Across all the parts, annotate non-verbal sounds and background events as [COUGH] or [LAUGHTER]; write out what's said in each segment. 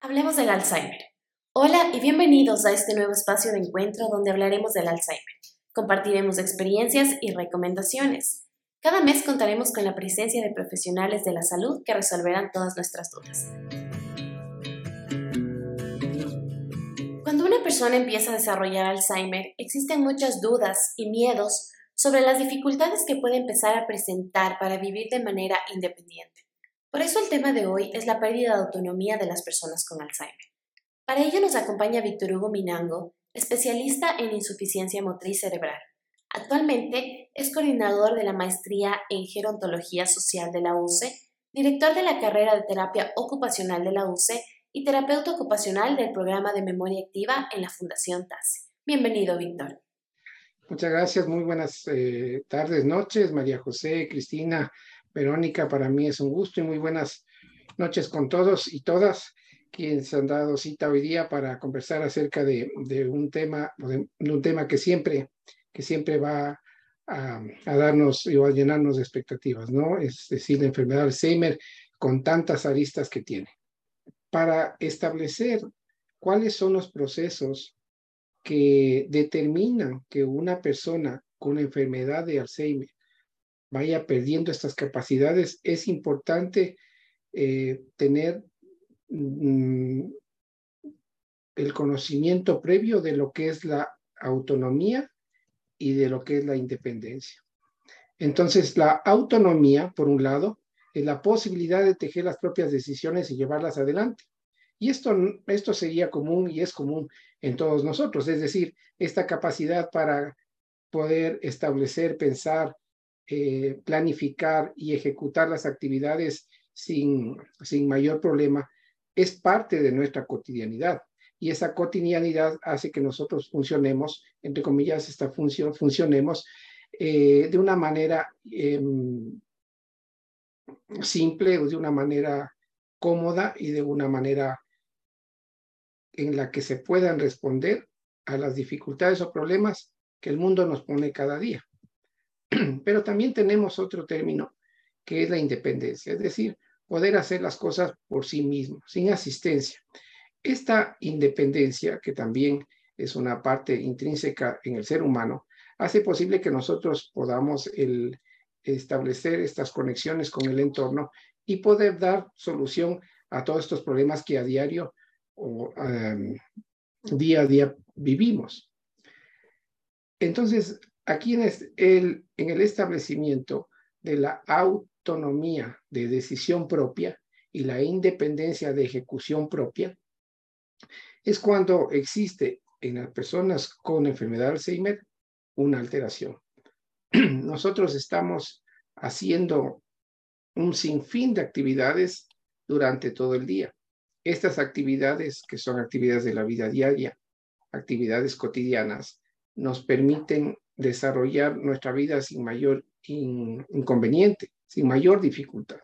Hablemos del Alzheimer. Hola y bienvenidos a este nuevo espacio de encuentro donde hablaremos del Alzheimer. Compartiremos experiencias y recomendaciones. Cada mes contaremos con la presencia de profesionales de la salud que resolverán todas nuestras dudas. Cuando una persona empieza a desarrollar Alzheimer, existen muchas dudas y miedos sobre las dificultades que puede empezar a presentar para vivir de manera independiente. Por eso el tema de hoy es la pérdida de autonomía de las personas con Alzheimer. Para ello nos acompaña Víctor Hugo Minango, especialista en insuficiencia motriz cerebral. Actualmente es coordinador de la maestría en gerontología social de la UCE, director de la carrera de terapia ocupacional de la UCE y terapeuta ocupacional del programa de memoria activa en la Fundación TASI. Bienvenido, Víctor. Muchas gracias, muy buenas eh, tardes, noches, María José, Cristina, Verónica, para mí es un gusto y muy buenas noches con todos y todas quienes han dado cita hoy día para conversar acerca de, un tema, un tema que siempre, que siempre va a, darnos y a llenarnos de expectativas, ¿no? Es decir, la enfermedad de Alzheimer con tantas aristas que tiene. Para establecer cuáles son los procesos que determinan que una persona con enfermedad de Alzheimer vaya perdiendo estas capacidades, es importante eh, tener mm, el conocimiento previo de lo que es la autonomía y de lo que es la independencia. Entonces, la autonomía, por un lado, es la posibilidad de tejer las propias decisiones y llevarlas adelante. Y esto, esto sería común y es común en todos nosotros, es decir, esta capacidad para poder establecer, pensar, eh, planificar y ejecutar las actividades sin, sin mayor problema es parte de nuestra cotidianidad. Y esa cotidianidad hace que nosotros funcionemos, entre comillas, esta función, funcionemos eh, de una manera em, simple de una manera cómoda y de una manera en la que se puedan responder a las dificultades o problemas que el mundo nos pone cada día. [CLEARS THROAT] Pero también tenemos otro término que es la independencia, es decir, poder hacer las cosas por sí mismo, sin asistencia. Esta independencia, que también es una parte intrínseca en el ser humano, hace posible que nosotros podamos establecer estas conexiones con el entorno y poder dar solución a todos estos problemas que a diario o em, día a día vivimos. Entonces, aquí en el, en el establecimiento de la autonomía de decisión propia y la independencia de ejecución propia, es cuando existe en las personas con enfermedad de Alzheimer una alteración. [CLEARS THROAT] Nosotros estamos haciendo un sinfín de actividades durante todo el día. Estas actividades, que son actividades de la vida diaria, actividades cotidianas, nos permiten desarrollar nuestra vida sin mayor inconveniente, sin mayor dificultad.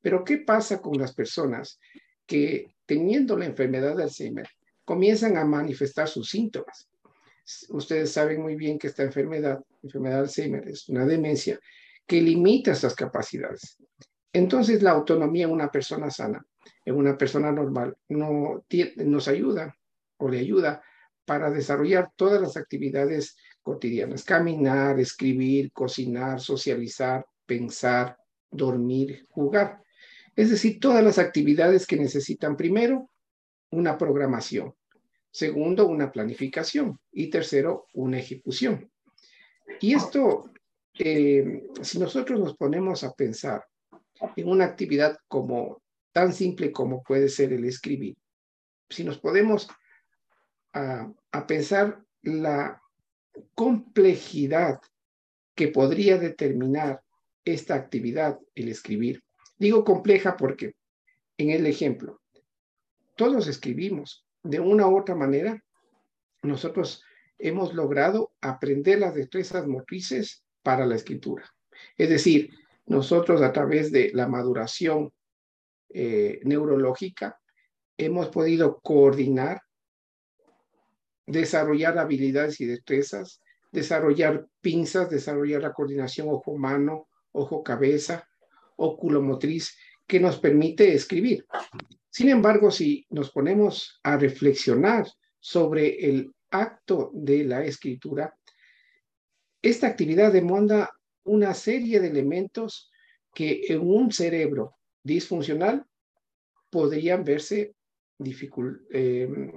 Pero ¿qué pasa con las personas que teniendo la enfermedad de Alzheimer comienzan a manifestar sus síntomas? Ustedes saben muy bien que esta enfermedad, enfermedad de Alzheimer, es una demencia que limita estas capacidades. Entonces la autonomía en una persona sana, en una persona normal, no nos ayuda o le ayuda para desarrollar todas las actividades cotidianas, caminar, escribir, cocinar, socializar, pensar, dormir, jugar. Es decir, todas las actividades que necesitan primero una programación, segundo una planificación y tercero una ejecución. Y esto, eh, si nosotros nos ponemos a pensar en una actividad como tan simple como puede ser el escribir, si nos podemos a, a pensar la complejidad que podría determinar esta actividad, el escribir. Digo compleja porque en el ejemplo, todos escribimos de una u otra manera. Nosotros hemos logrado aprender las destrezas motrices para la escritura. Es decir, nosotros a través de la maduración eh, neurológica hemos podido coordinar desarrollar habilidades y destrezas, desarrollar pinzas, desarrollar la coordinación ojo-mano, ojo-cabeza, óculo-motriz, que nos permite escribir. Sin embargo, si nos ponemos a reflexionar sobre el acto de la escritura, esta actividad demanda una serie de elementos que en un cerebro disfuncional podrían verse em,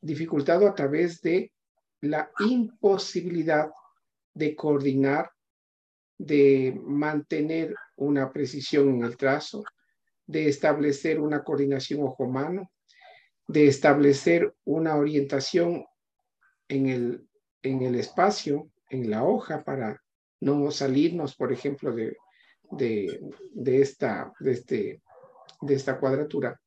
dificultado a través de la imposibilidad de coordinar, de mantener una precisión en el trazo, de establecer una coordinación ojo-mano, de establecer una orientación en el, en el espacio, en la hoja, para no salirnos, por ejemplo, de, de, esta, de, este, de esta cuadratura.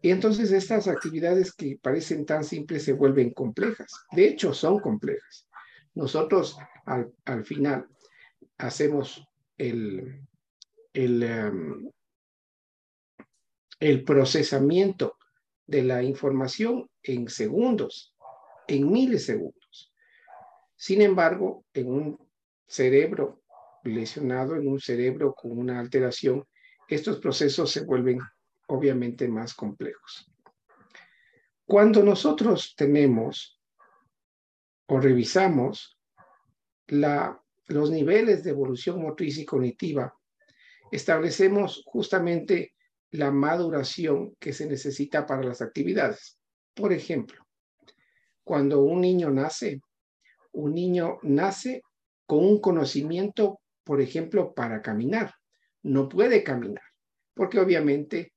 Y entonces estas actividades que parecen tan simples se vuelven complejas. De hecho, son complejas. Nosotros al, final hacemos el, el, em, el procesamiento de la información en segundos, en milisegundos. Sin embargo, en un cerebro lesionado, en un cerebro con una alteración, estos procesos se vuelven obviamente más complejos. Cuando nosotros tenemos o revisamos los niveles de evolución motriz y cognitiva, establecemos justamente la maduración que se necesita para las actividades. Por ejemplo, cuando un niño nace, un niño nace con un conocimiento, por ejemplo, para caminar. No puede caminar, porque obviamente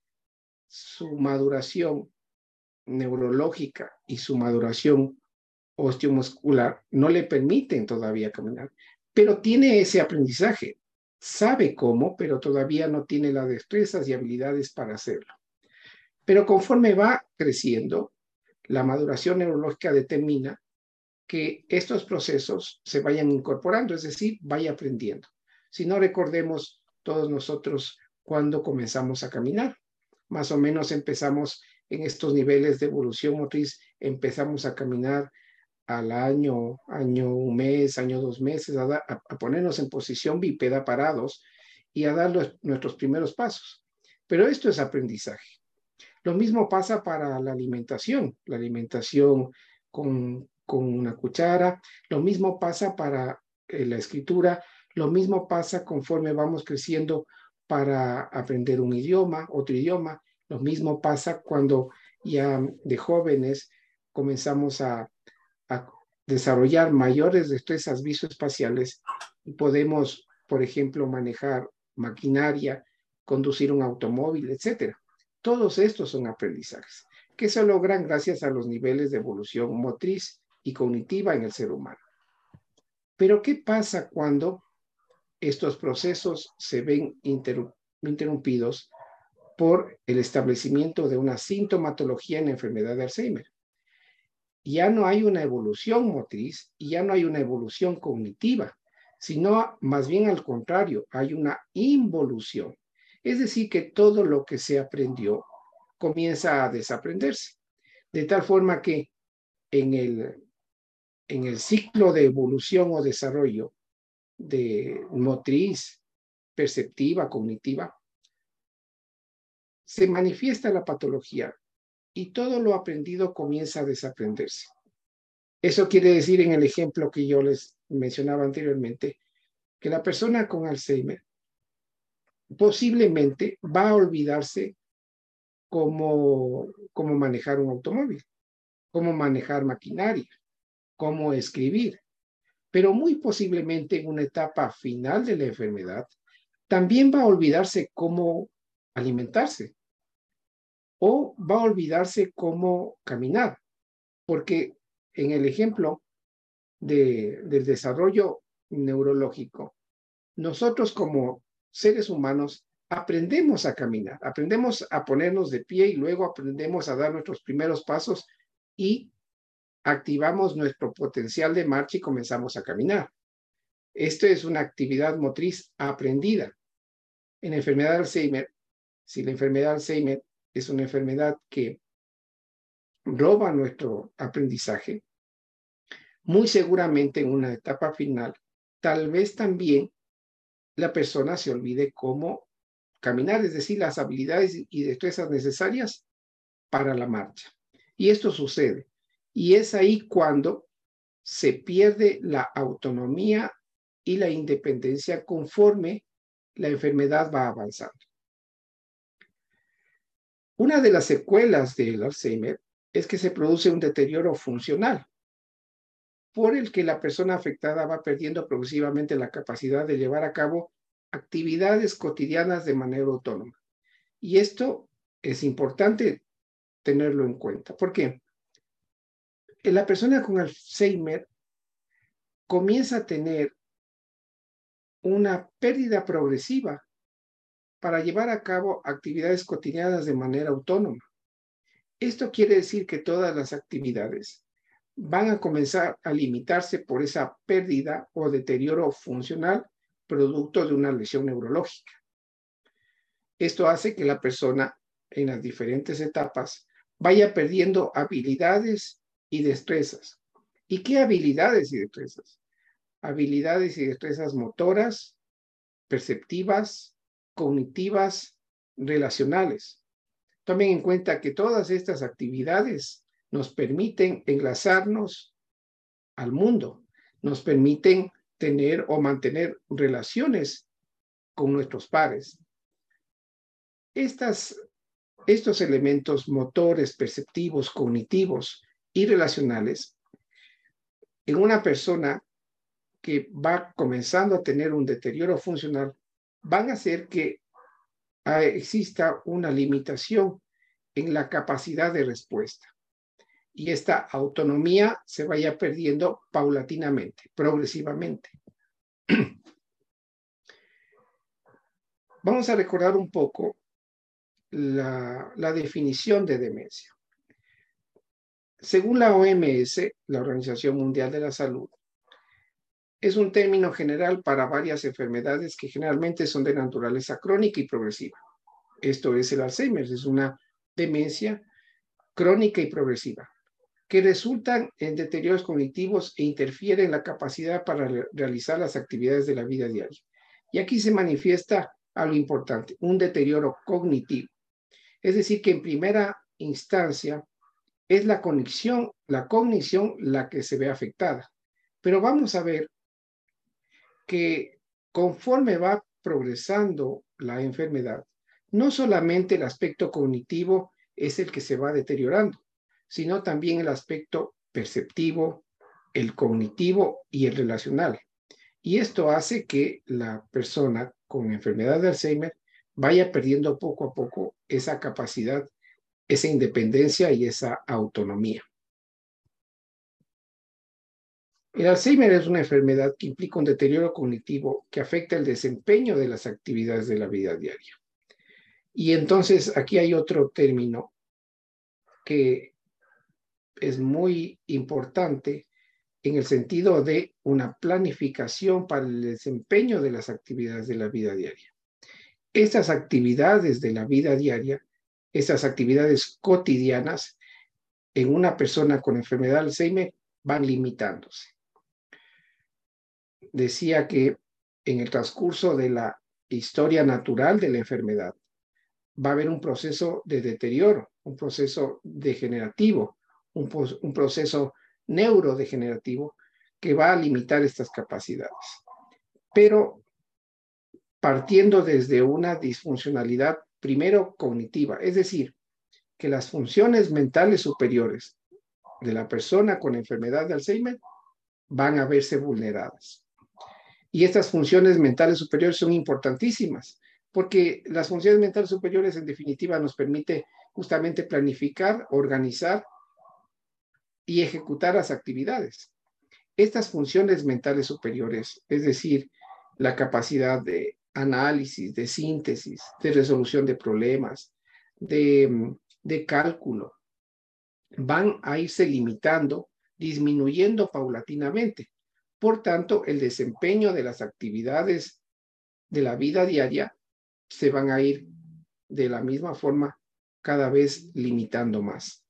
su maduración neurológica y su maduración osteomuscular no le permiten todavía caminar, pero tiene ese aprendizaje, sabe cómo, pero todavía no tiene las destrezas y habilidades para hacerlo. Pero conforme va creciendo, la maduración neurológica determina que estos procesos se vayan incorporando, es decir, vaya aprendiendo. Si no recordemos todos nosotros cuando comenzamos a caminar, más o menos empezamos en estos niveles de evolución motriz, empezamos a caminar al año, año, un mes, año, dos meses, a, ponernos en posición bípeda parados y a dar nuestros primeros pasos. Pero esto es aprendizaje. Lo mismo pasa para la alimentación, la alimentación con, con una cuchara, lo mismo pasa para eh, la escritura, lo mismo pasa conforme vamos creciendo para aprender un idioma, otro idioma. Lo mismo pasa cuando ya de jóvenes comenzamos a, desarrollar mayores destrezas visoespaciales y podemos, por ejemplo, manejar maquinaria, conducir un automóvil, etc. Todos estos son aprendizajes que se logran gracias a los niveles de evolución motriz y cognitiva en el ser humano. Pero ¿qué pasa cuando estos procesos se ven interrumpidos por el establecimiento de una sintomatología en la enfermedad de Alzheimer. Ya no hay una evolución motriz y ya no hay una evolución cognitiva, sino más bien al contrario, hay una involución. Es decir, que todo lo que se aprendió comienza a desaprenderse. De tal forma que en el, en el ciclo de evolución o desarrollo, de motriz, perceptiva, cognitiva, se manifiesta la patología y todo lo aprendido comienza a desaprenderse. Eso quiere decir en el ejemplo que yo les mencionaba anteriormente, que la persona con Alzheimer posiblemente va a olvidarse cómo, cómo manejar un automóvil, cómo manejar maquinaria, cómo escribir, pero muy posiblemente en una etapa final de la enfermedad, también va a olvidarse cómo alimentarse o va a olvidarse cómo caminar, porque en el ejemplo del desarrollo neurológico, nosotros como seres humanos aprendemos a caminar, aprendemos a ponernos de pie y luego aprendemos a dar nuestros primeros pasos y activamos nuestro potencial de marcha y comenzamos a caminar. Esto es una actividad motriz aprendida. En enfermedad de Alzheimer, si la enfermedad de Alzheimer es una enfermedad que roba nuestro aprendizaje, muy seguramente en una etapa final, tal vez también la persona se olvide cómo caminar, es decir, las habilidades y destrezas necesarias para la marcha. Y esto sucede. Y es ahí cuando se pierde la autonomía y la independencia conforme la enfermedad va avanzando. Una de las secuelas del Alzheimer es que se produce un deterioro funcional por el que la persona afectada va perdiendo progresivamente la capacidad de llevar a cabo actividades cotidianas de manera autónoma. Y esto es importante tenerlo en cuenta. ¿Por qué? La persona con Alzheimer comienza a tener una pérdida progresiva para llevar a cabo actividades cotidianas de manera autónoma. Esto quiere decir que todas las actividades van a comenzar a limitarse por esa pérdida o deterioro funcional producto de una lesión neurológica. Esto hace que la persona en las diferentes etapas vaya perdiendo habilidades y destrezas. ¿Y qué habilidades y destrezas? Habilidades y destrezas motoras, perceptivas, cognitivas, relacionales. Tomen en cuenta que todas estas actividades nos permiten enlazarnos al mundo, nos permiten tener o mantener relaciones con nuestros pares. Estas, estos elementos motores, perceptivos, cognitivos y relacionales en una persona que va comenzando a tener un deterioro funcional van a hacer que ah, exista una limitación en la capacidad de respuesta y esta autonomía se vaya perdiendo paulatinamente, progresivamente. [CLEARS THROAT] Vamos a recordar un poco la, la, definición de demencia. Según la OMS, la Organización Mundial de la Salud, es un término general para varias enfermedades que generalmente son de naturaleza crónica y progresiva. Esto es el Alzheimer, es una demencia crónica y progresiva, que resultan en deterioros cognitivos e interfieren en la capacidad para realizar las actividades de la vida diaria. Y aquí se manifiesta algo importante, un deterioro cognitivo. Es decir, que en primera instancia es la conexión, la cognición la que se ve afectada. Pero vamos a ver que conforme va progresando la enfermedad, no solamente el aspecto cognitivo es el que se va deteriorando, sino también el aspecto perceptivo, el cognitivo y el relacional. Y esto hace que la persona con enfermedad de Alzheimer vaya perdiendo poco a poco esa capacidad, esa independencia y esa autonomía. El Alzheimer es una enfermedad que implica un deterioro cognitivo que afecta el desempeño de las actividades de la vida diaria. Y entonces aquí hay otro término que es muy importante en el sentido de una planificación para el desempeño de las actividades de la vida diaria. Estas actividades de la vida diaria, estas actividades cotidianas en una persona con enfermedad de Alzheimer van limitándose decía que en el transcurso de la historia natural de la enfermedad va a haber un proceso de deterioro, un proceso degenerativo, un, un proceso neurodegenerativo que va a limitar estas capacidades. Pero partiendo desde una disfuncionalidad primero cognitiva, es decir, que las funciones mentales superiores de la persona con enfermedad de Alzheimer van a verse vulneradas. Y estas funciones mentales superiores son importantísimas, porque las funciones mentales superiores en definitiva nos permite justamente planificar, organizar y ejecutar las actividades. Estas funciones mentales superiores, es decir, la capacidad de análisis, de síntesis, de resolución de problemas, de, de cálculo, van a irse limitando, disminuyendo paulatinamente. Por tanto, el desempeño de las actividades de la vida diaria se van a ir de la misma forma cada vez limitando más.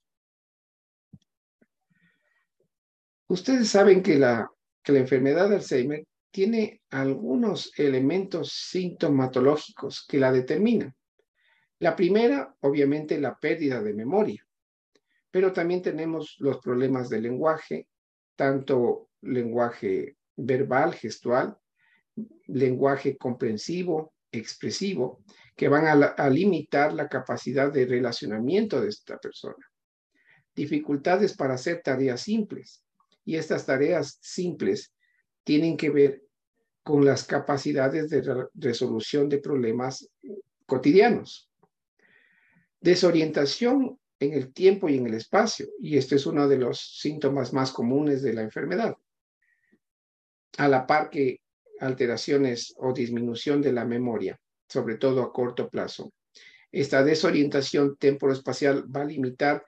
Ustedes saben que la, que la enfermedad de Alzheimer tiene algunos elementos sintomatológicos que la determinan. La primera, obviamente, la pérdida de memoria, pero también tenemos los problemas del lenguaje, tanto lenguaje verbal, gestual, lenguaje comprensivo, expresivo, que van a, limitar la capacidad de relacionamiento de esta persona. Dificultades para hacer tareas simples. Y estas tareas simples tienen que ver con las capacidades de resolución de problemas cotidianos. Desorientación en el tiempo y en el espacio, y este es uno de los síntomas más comunes de la enfermedad. A la par que alteraciones o disminución de la memoria, sobre todo a corto plazo. Esta desorientación temporoespacial va a limitar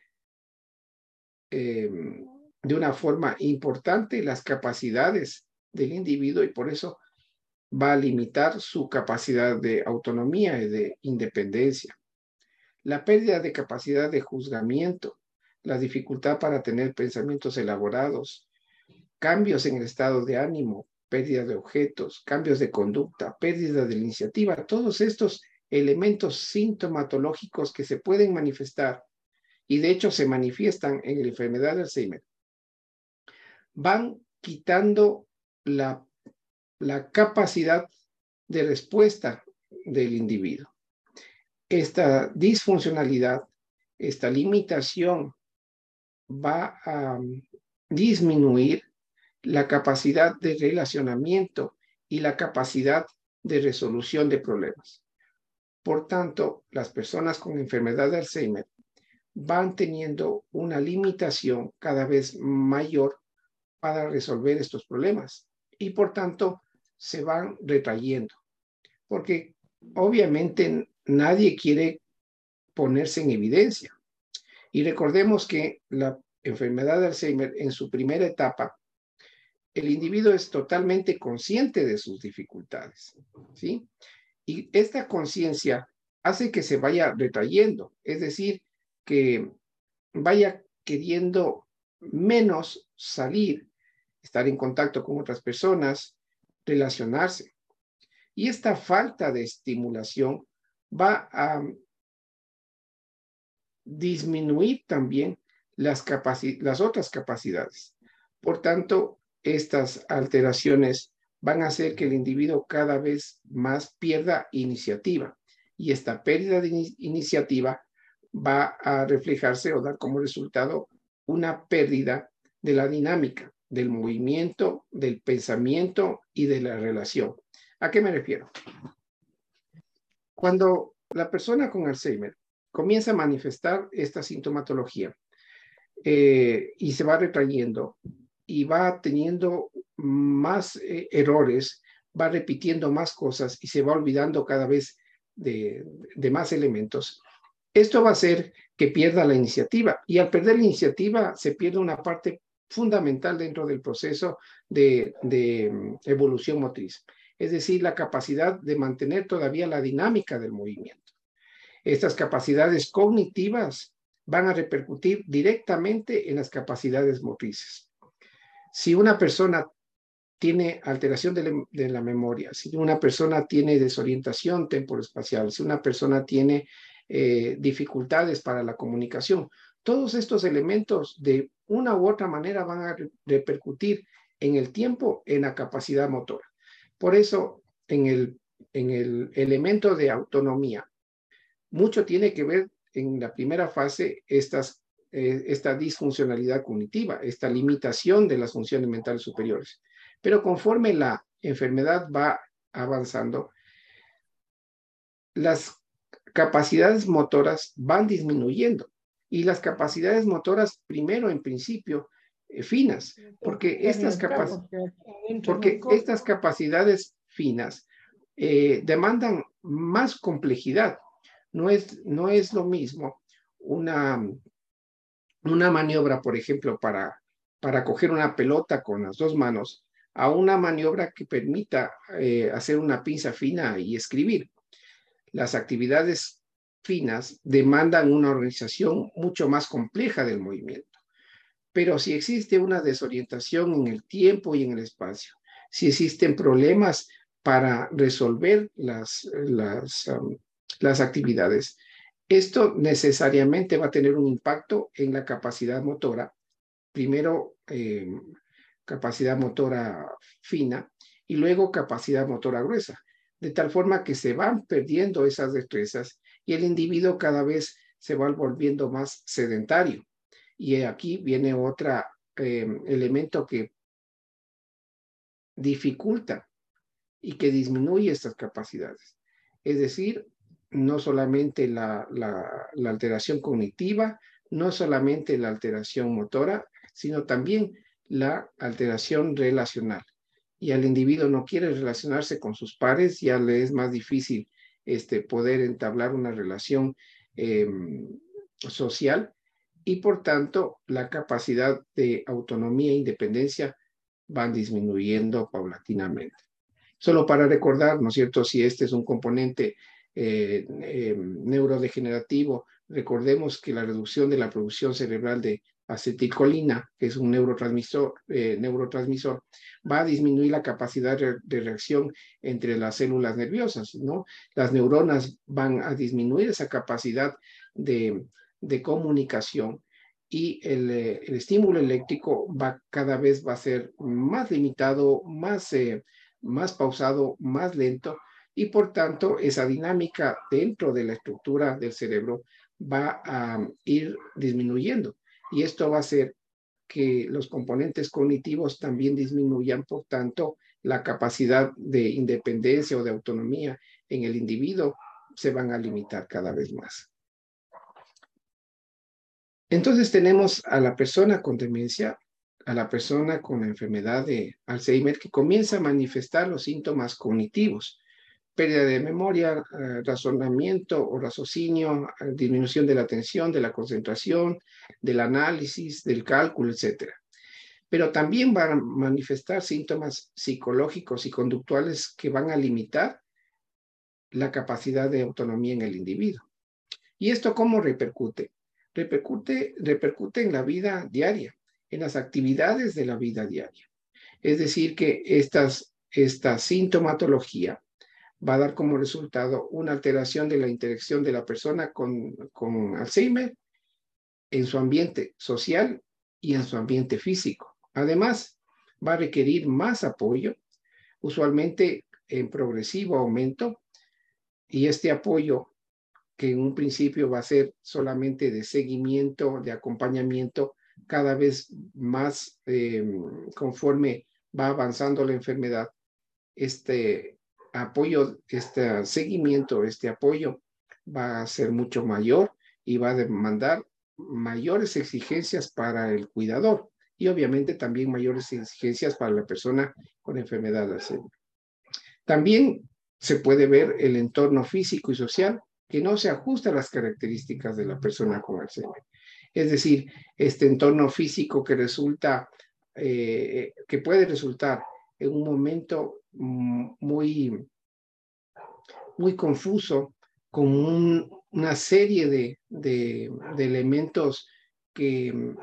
em, de una forma importante las capacidades del individuo y por eso va a limitar su capacidad de autonomía y de independencia. La pérdida de capacidad de juzgamiento, la dificultad para tener pensamientos elaborados, cambios en el estado de ánimo, pérdida de objetos, cambios de conducta, pérdida de iniciativa, todos estos elementos sintomatológicos que se pueden manifestar y de hecho se manifiestan en la enfermedad de Alzheimer, van quitando la, la capacidad de respuesta del individuo. Esta disfuncionalidad, esta limitación va a disminuir la capacidad de relacionamiento y la capacidad de resolución de problemas. Por tanto, las personas con enfermedad de Alzheimer van teniendo una limitación cada vez mayor para resolver estos problemas y por tanto se van retrayendo. Porque obviamente nadie quiere ponerse en evidencia. Y recordemos que la enfermedad de Alzheimer en su primera etapa el individuo es totalmente consciente de sus dificultades, ¿sí? Y esta conciencia hace que se vaya retrayendo, es decir, que vaya queriendo menos salir, estar en contacto con otras personas, relacionarse. Y esta falta de estimulación va a disminuir también las, las otras capacidades. Por tanto, estas alteraciones van a hacer que el individuo cada vez más pierda iniciativa y esta pérdida de iniciativa va a reflejarse o dar como resultado una pérdida de la dinámica, del movimiento, del pensamiento y de la relación. ¿A qué me refiero? Cuando la persona con Alzheimer comienza a manifestar esta sintomatología eh, y se va retrayendo, y va teniendo más eh, errores, va repitiendo más cosas y se va olvidando cada vez de, más elementos. Esto va a hacer que pierda la iniciativa y al perder la iniciativa se pierde una parte fundamental dentro del proceso de, mm, evolución motriz, es decir, la capacidad de mantener todavía la dinámica del movimiento. Estas capacidades cognitivas van a repercutir directamente en las capacidades motrices. Si una persona tiene alteración de, la memoria, si una persona tiene desorientación temporoespacial, si una persona tiene eh, dificultades para la comunicación, todos estos elementos de una u otra manera van a repercutir en el tiempo, en la capacidad motora. Por eso, en el, en el elemento de autonomía, mucho tiene que ver en la primera fase estas eh, esta disfuncionalidad cognitiva, esta limitación de las funciones mentales superiores. Pero conforme la enfermedad va avanzando, las capacidades motoras van disminuyendo y las capacidades motoras primero en principio eh, finas, porque estas, porque estas capacidades finas eh, demandan más complejidad. No es, no es lo mismo una una maniobra, por ejemplo, para, para coger una pelota con las dos manos, a una maniobra que permita eh, hacer una pinza fina y escribir. Las actividades finas demandan una organización mucho más compleja del movimiento. Pero si existe una desorientación en el tiempo y en el espacio, si existen problemas para resolver las, las, actividades. Esto necesariamente va a tener un impacto en la capacidad motora. Primero, eh, capacidad motora fina y luego capacidad motora gruesa, de tal forma que se van perdiendo esas destrezas y el individuo cada vez se va volviendo más sedentario. Y aquí viene otro eh, elemento que dificulta y que disminuye estas capacidades. Es decir, no solamente la, alteración cognitiva, no solamente la alteración motora, sino también la alteración relacional. Y al individuo no quiere relacionarse con sus pares, ya le es más difícil este, poder entablar una relación em, social y por tanto la capacidad de autonomía e independencia van disminuyendo paulatinamente. Solo para recordar, ¿no es cierto?, si este es un componente eh, eh, neurodegenerativo, recordemos que la reducción de la producción cerebral de acetilcolina, que es un neurotransmisor, eh, neurotransmisor va a disminuir la capacidad de reacción entre las células nerviosas, ¿no? Las neuronas van a disminuir esa capacidad de, de comunicación y el, el, estímulo eléctrico va cada vez va a ser más limitado, más más pausado, más lento y por tanto esa dinámica dentro de la estructura del cerebro va a ir disminuyendo y esto va a hacer que los componentes cognitivos también disminuyan, por tanto la capacidad de independencia o de autonomía en el individuo se van a limitar cada vez más. Entonces tenemos a la persona con demencia a la persona con la enfermedad de Alzheimer que comienza a manifestar los síntomas cognitivos, pérdida de memoria, eh, razonamiento o raciocinio, eh, disminución de la atención, de la concentración, del análisis, del cálculo, etc. Pero también van a manifestar síntomas psicológicos y conductuales que van a limitar la capacidad de autonomía en el individuo. ¿Y esto cómo repercute? Repercute, repercute en la vida diaria en las actividades de la vida diaria. Es decir, que estas, esta sintomatología va a dar como resultado una alteración de la interacción de la persona con, con Alzheimer en su ambiente social y en su ambiente físico. Además, va a requerir más apoyo, usualmente en progresivo aumento, y este apoyo, que en un principio va a ser solamente de seguimiento, de acompañamiento, cada vez más eh, conforme va avanzando la enfermedad, este apoyo, este seguimiento, este apoyo va a ser mucho mayor y va a demandar mayores exigencias para el cuidador y obviamente también mayores exigencias para la persona con enfermedad de Alzheimer. También se puede ver el entorno físico y social que no se ajusta a las características de la persona con Alzheimer. Es decir, este entorno físico que resulta, eh, que puede resultar en un momento mm, muy, muy confuso, con una serie de, de, elementos que mm,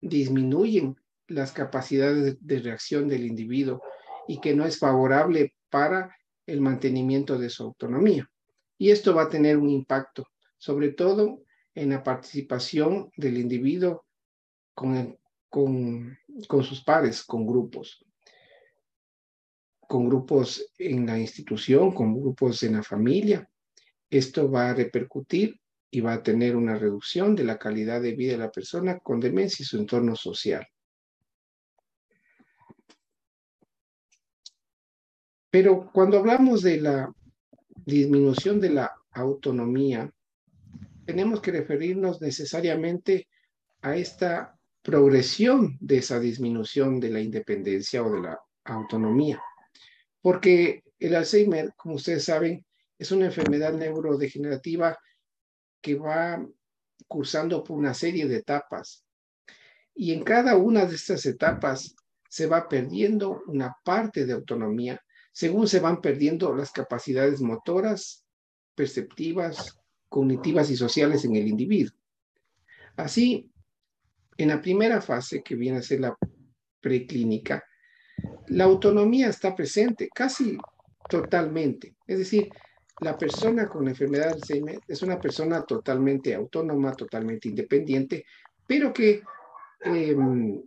disminuyen las capacidades de reacción del individuo y que no es favorable para el mantenimiento de su autonomía. Y esto va a tener un impacto, sobre todo en la participación del individuo con, con, con sus pares, con grupos, con grupos en la institución, con grupos en la familia. Esto va a repercutir y va a tener una reducción de la calidad de vida de la persona con demencia y su entorno social. Pero cuando hablamos de la disminución de la autonomía, tenemos que referirnos necesariamente a esta progresión de esa disminución de la independencia o de la autonomía. Porque el Alzheimer, como ustedes saben, es una enfermedad neurodegenerativa que va cursando por una serie de etapas. Y en cada una de estas etapas se va perdiendo una parte de autonomía según se van perdiendo las capacidades motoras, perceptivas, cognitivas y sociales en el individuo. Así, en la primera fase, que viene a ser la preclínica, la autonomía está presente casi totalmente. Es decir, la persona con enfermedad de Alzheimer es una persona totalmente autónoma, totalmente independiente, pero que em,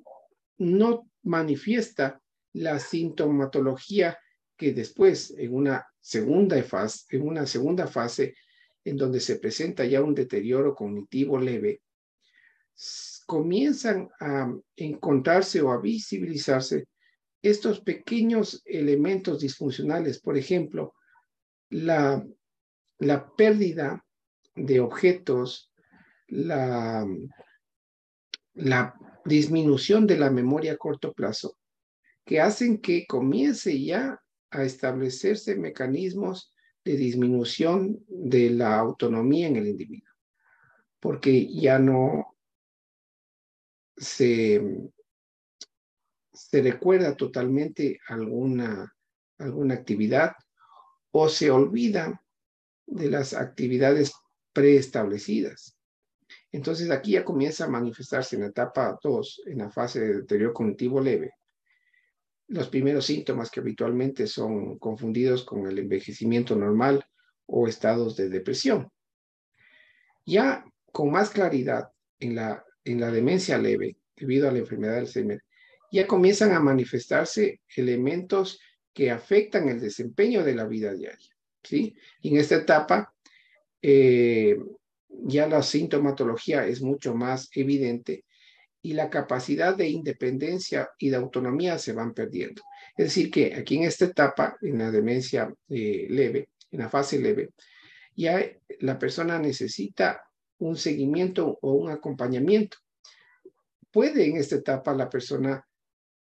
no manifiesta la sintomatología que después en una segunda fase, en una segunda fase en donde se presenta ya un deterioro cognitivo leve, comienzan a encontrarse o a visibilizarse estos pequeños elementos disfuncionales, por ejemplo, la, la pérdida de objetos, la, la disminución de la memoria a corto plazo, que hacen que comience ya a establecerse mecanismos de disminución de la autonomía en el individuo, porque ya no se, se recuerda totalmente alguna, alguna actividad o se olvida de las actividades preestablecidas. Entonces aquí ya comienza a manifestarse en la etapa 2, en la fase de deterioro cognitivo leve, los primeros síntomas que habitualmente son confundidos con el envejecimiento normal o estados de depresión. Ya con más claridad en la, en la demencia leve, debido a la enfermedad del Alzheimer, ya comienzan a manifestarse elementos que afectan el desempeño de la vida diaria. ¿sí? En esta etapa, eh, ya la sintomatología es mucho más evidente y la capacidad de independencia y de autonomía se van perdiendo. Es decir, que aquí en esta etapa, en la demencia eh, leve, en la fase leve, ya la persona necesita un seguimiento o un acompañamiento. Puede en esta etapa la persona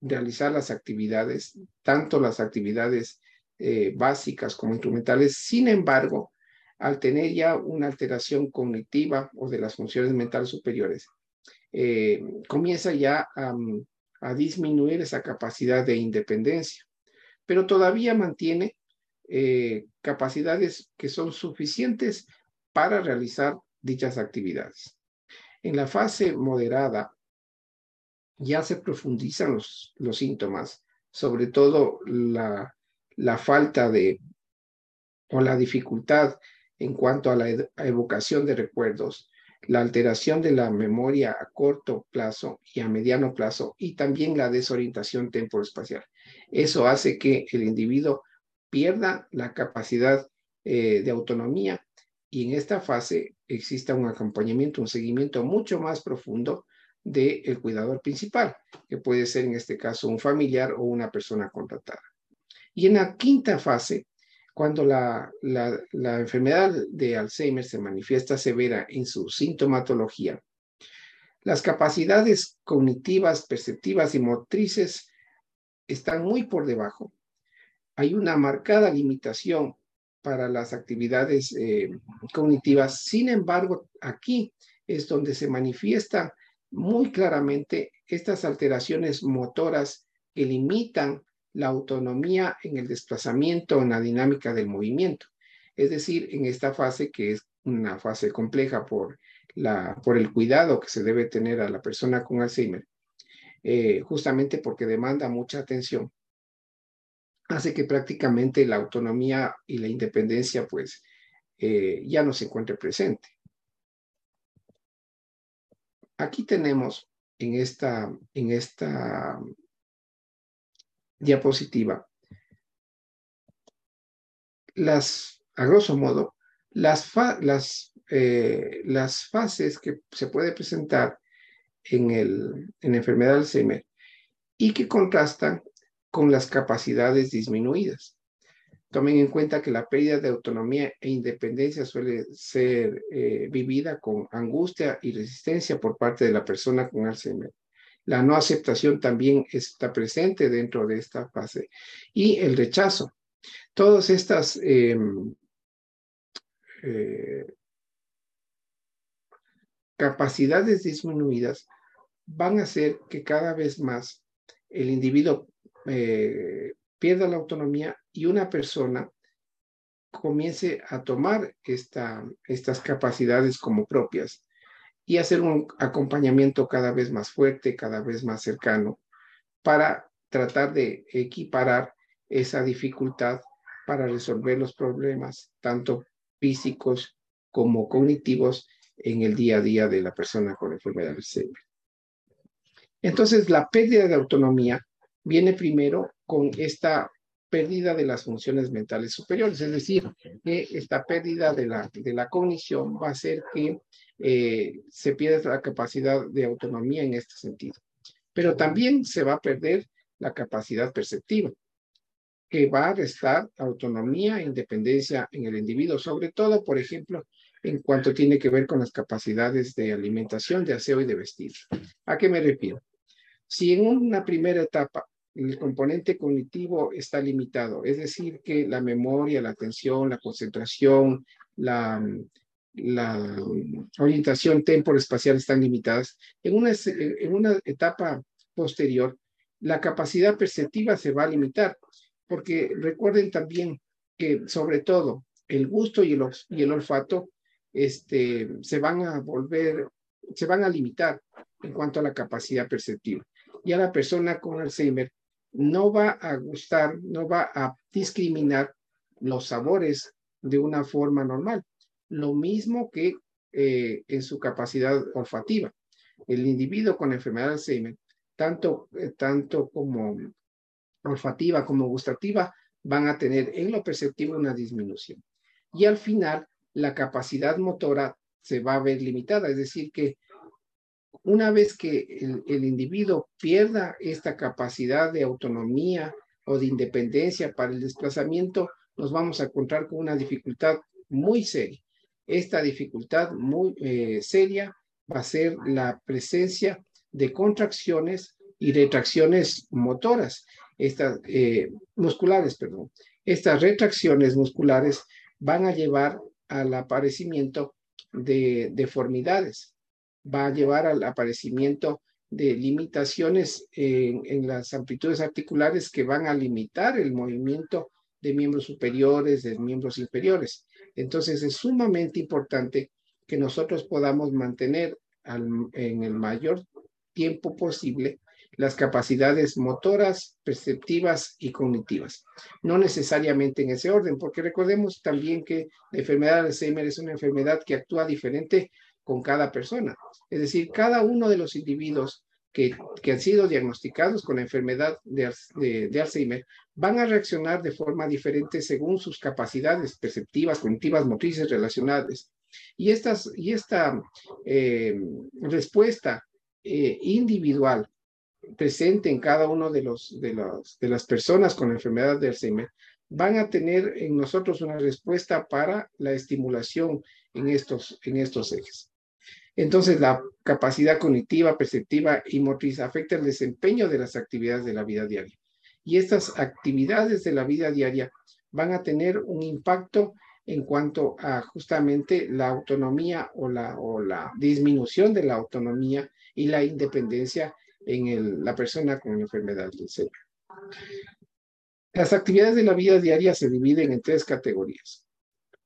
realizar las actividades, tanto las actividades eh, básicas como instrumentales, sin embargo, al tener ya una alteración cognitiva o de las funciones mentales superiores, eh, comienza ya a, disminuir esa capacidad de independencia, pero todavía mantiene eh, capacidades que son suficientes para realizar dichas actividades. En la fase moderada ya se profundizan los, los síntomas, sobre todo la, la falta de o la dificultad en cuanto a la evocación de recuerdos, la alteración de la memoria a corto plazo y a mediano plazo y también la desorientación temporoespacial. Eso hace que el individuo pierda la capacidad eh, de autonomía y en esta fase exista un acompañamiento, un seguimiento mucho más profundo del cuidador principal, que puede ser en este caso un familiar o una persona contratada. Y en la quinta fase cuando la, enfermedad de Alzheimer se manifiesta severa en su sintomatología, las capacidades cognitivas, perceptivas y motrices están muy por debajo. Hay una marcada limitación para las actividades eh, cognitivas. Sin embargo, aquí es donde se manifiestan muy claramente estas alteraciones motoras que limitan la autonomía en el desplazamiento, en la dinámica del movimiento. Es decir, en esta fase que es una fase compleja por, la, por el cuidado que se debe tener a la persona con Alzheimer, eh, justamente porque demanda mucha atención, hace que prácticamente la autonomía y la independencia pues eh, ya no se encuentre presente. Aquí tenemos en esta, en esta diapositiva, las, a grosso modo, las, las, eh, las fases que se puede presentar en, el, en la enfermedad de Alzheimer y que contrastan con las capacidades disminuidas. Tomen en cuenta que la pérdida de autonomía e independencia suele ser eh, vivida con angustia y resistencia por parte de la persona con Alzheimer. La no aceptación también está presente dentro de esta fase. Y el rechazo. Todas estas em, eh, capacidades disminuidas van a hacer que cada vez más el individuo eh, pierda la autonomía y una persona comience a tomar estas capacidades como propias y hacer un acompañamiento cada vez más fuerte, cada vez más cercano, para tratar de equiparar esa dificultad para resolver los problemas, tanto físicos como cognitivos, en el día a día de la persona con enfermedad de Alzheimer. Entonces, la pérdida de autonomía viene primero con esta pérdida de las funciones mentales superiores, es decir, que esta pérdida de la, de la cognición va a hacer que eh, se pierda la capacidad de autonomía en este sentido. Pero también se va a perder la capacidad perceptiva, que va a restar autonomía e independencia en el individuo, sobre todo, por ejemplo, en cuanto tiene que ver con las capacidades de alimentación, de aseo y de vestir. ¿A qué me refiero? Si en una primera etapa el componente cognitivo está limitado, es decir, que la memoria, la atención, la concentración, la, la orientación temporoespacial están limitadas, en una, en una etapa posterior, la capacidad perceptiva se va a limitar, porque recuerden también que sobre todo el gusto y el, y el olfato este, se van a volver, se van a limitar en cuanto a la capacidad perceptiva. Y a la persona con Alzheimer no va a gustar, no va a discriminar los sabores de una forma normal. Lo mismo que eh, en su capacidad olfativa. El individuo con enfermedad de Alzheimer, tanto, eh, tanto como olfativa como gustativa, van a tener en lo perceptivo una disminución. Y al final, la capacidad motora se va a ver limitada, es decir, que una vez que el, individuo pierda esta capacidad de autonomía o de independencia para el desplazamiento, nos vamos a encontrar con una dificultad muy seria. Esta dificultad muy eh, seria va a ser la presencia de contracciones y retracciones motoras, estas eh, musculares, perdón. Estas retracciones musculares van a llevar al aparecimiento de deformidades, va a llevar al aparecimiento de limitaciones en, las amplitudes articulares que van a limitar el movimiento de miembros superiores, de miembros inferiores. Entonces es sumamente importante que nosotros podamos mantener en el mayor tiempo posible las capacidades motoras, perceptivas y cognitivas. No necesariamente en ese orden, porque recordemos también que la enfermedad de Alzheimer es una enfermedad que actúa diferente con cada persona. Es decir, cada uno de los individuos que, han sido diagnosticados con la enfermedad de, de, Alzheimer van a reaccionar de forma diferente según sus capacidades perceptivas, cognitivas, motrices relacionadas. Y, estas, y esta eh, respuesta eh, individual presente en cada uno de, de, los, de las personas con enfermedad de Alzheimer van a tener en nosotros una respuesta para la estimulación en estos, en estos ejes. Entonces, la capacidad cognitiva, perceptiva y motriz afecta el desempeño de las actividades de la vida diaria. Y estas actividades de la vida diaria van a tener un impacto en cuanto a justamente la autonomía o la, la disminución de la autonomía y la independencia en la persona con enfermedad del cerebro. Las actividades de la vida diaria se dividen en tres categorías.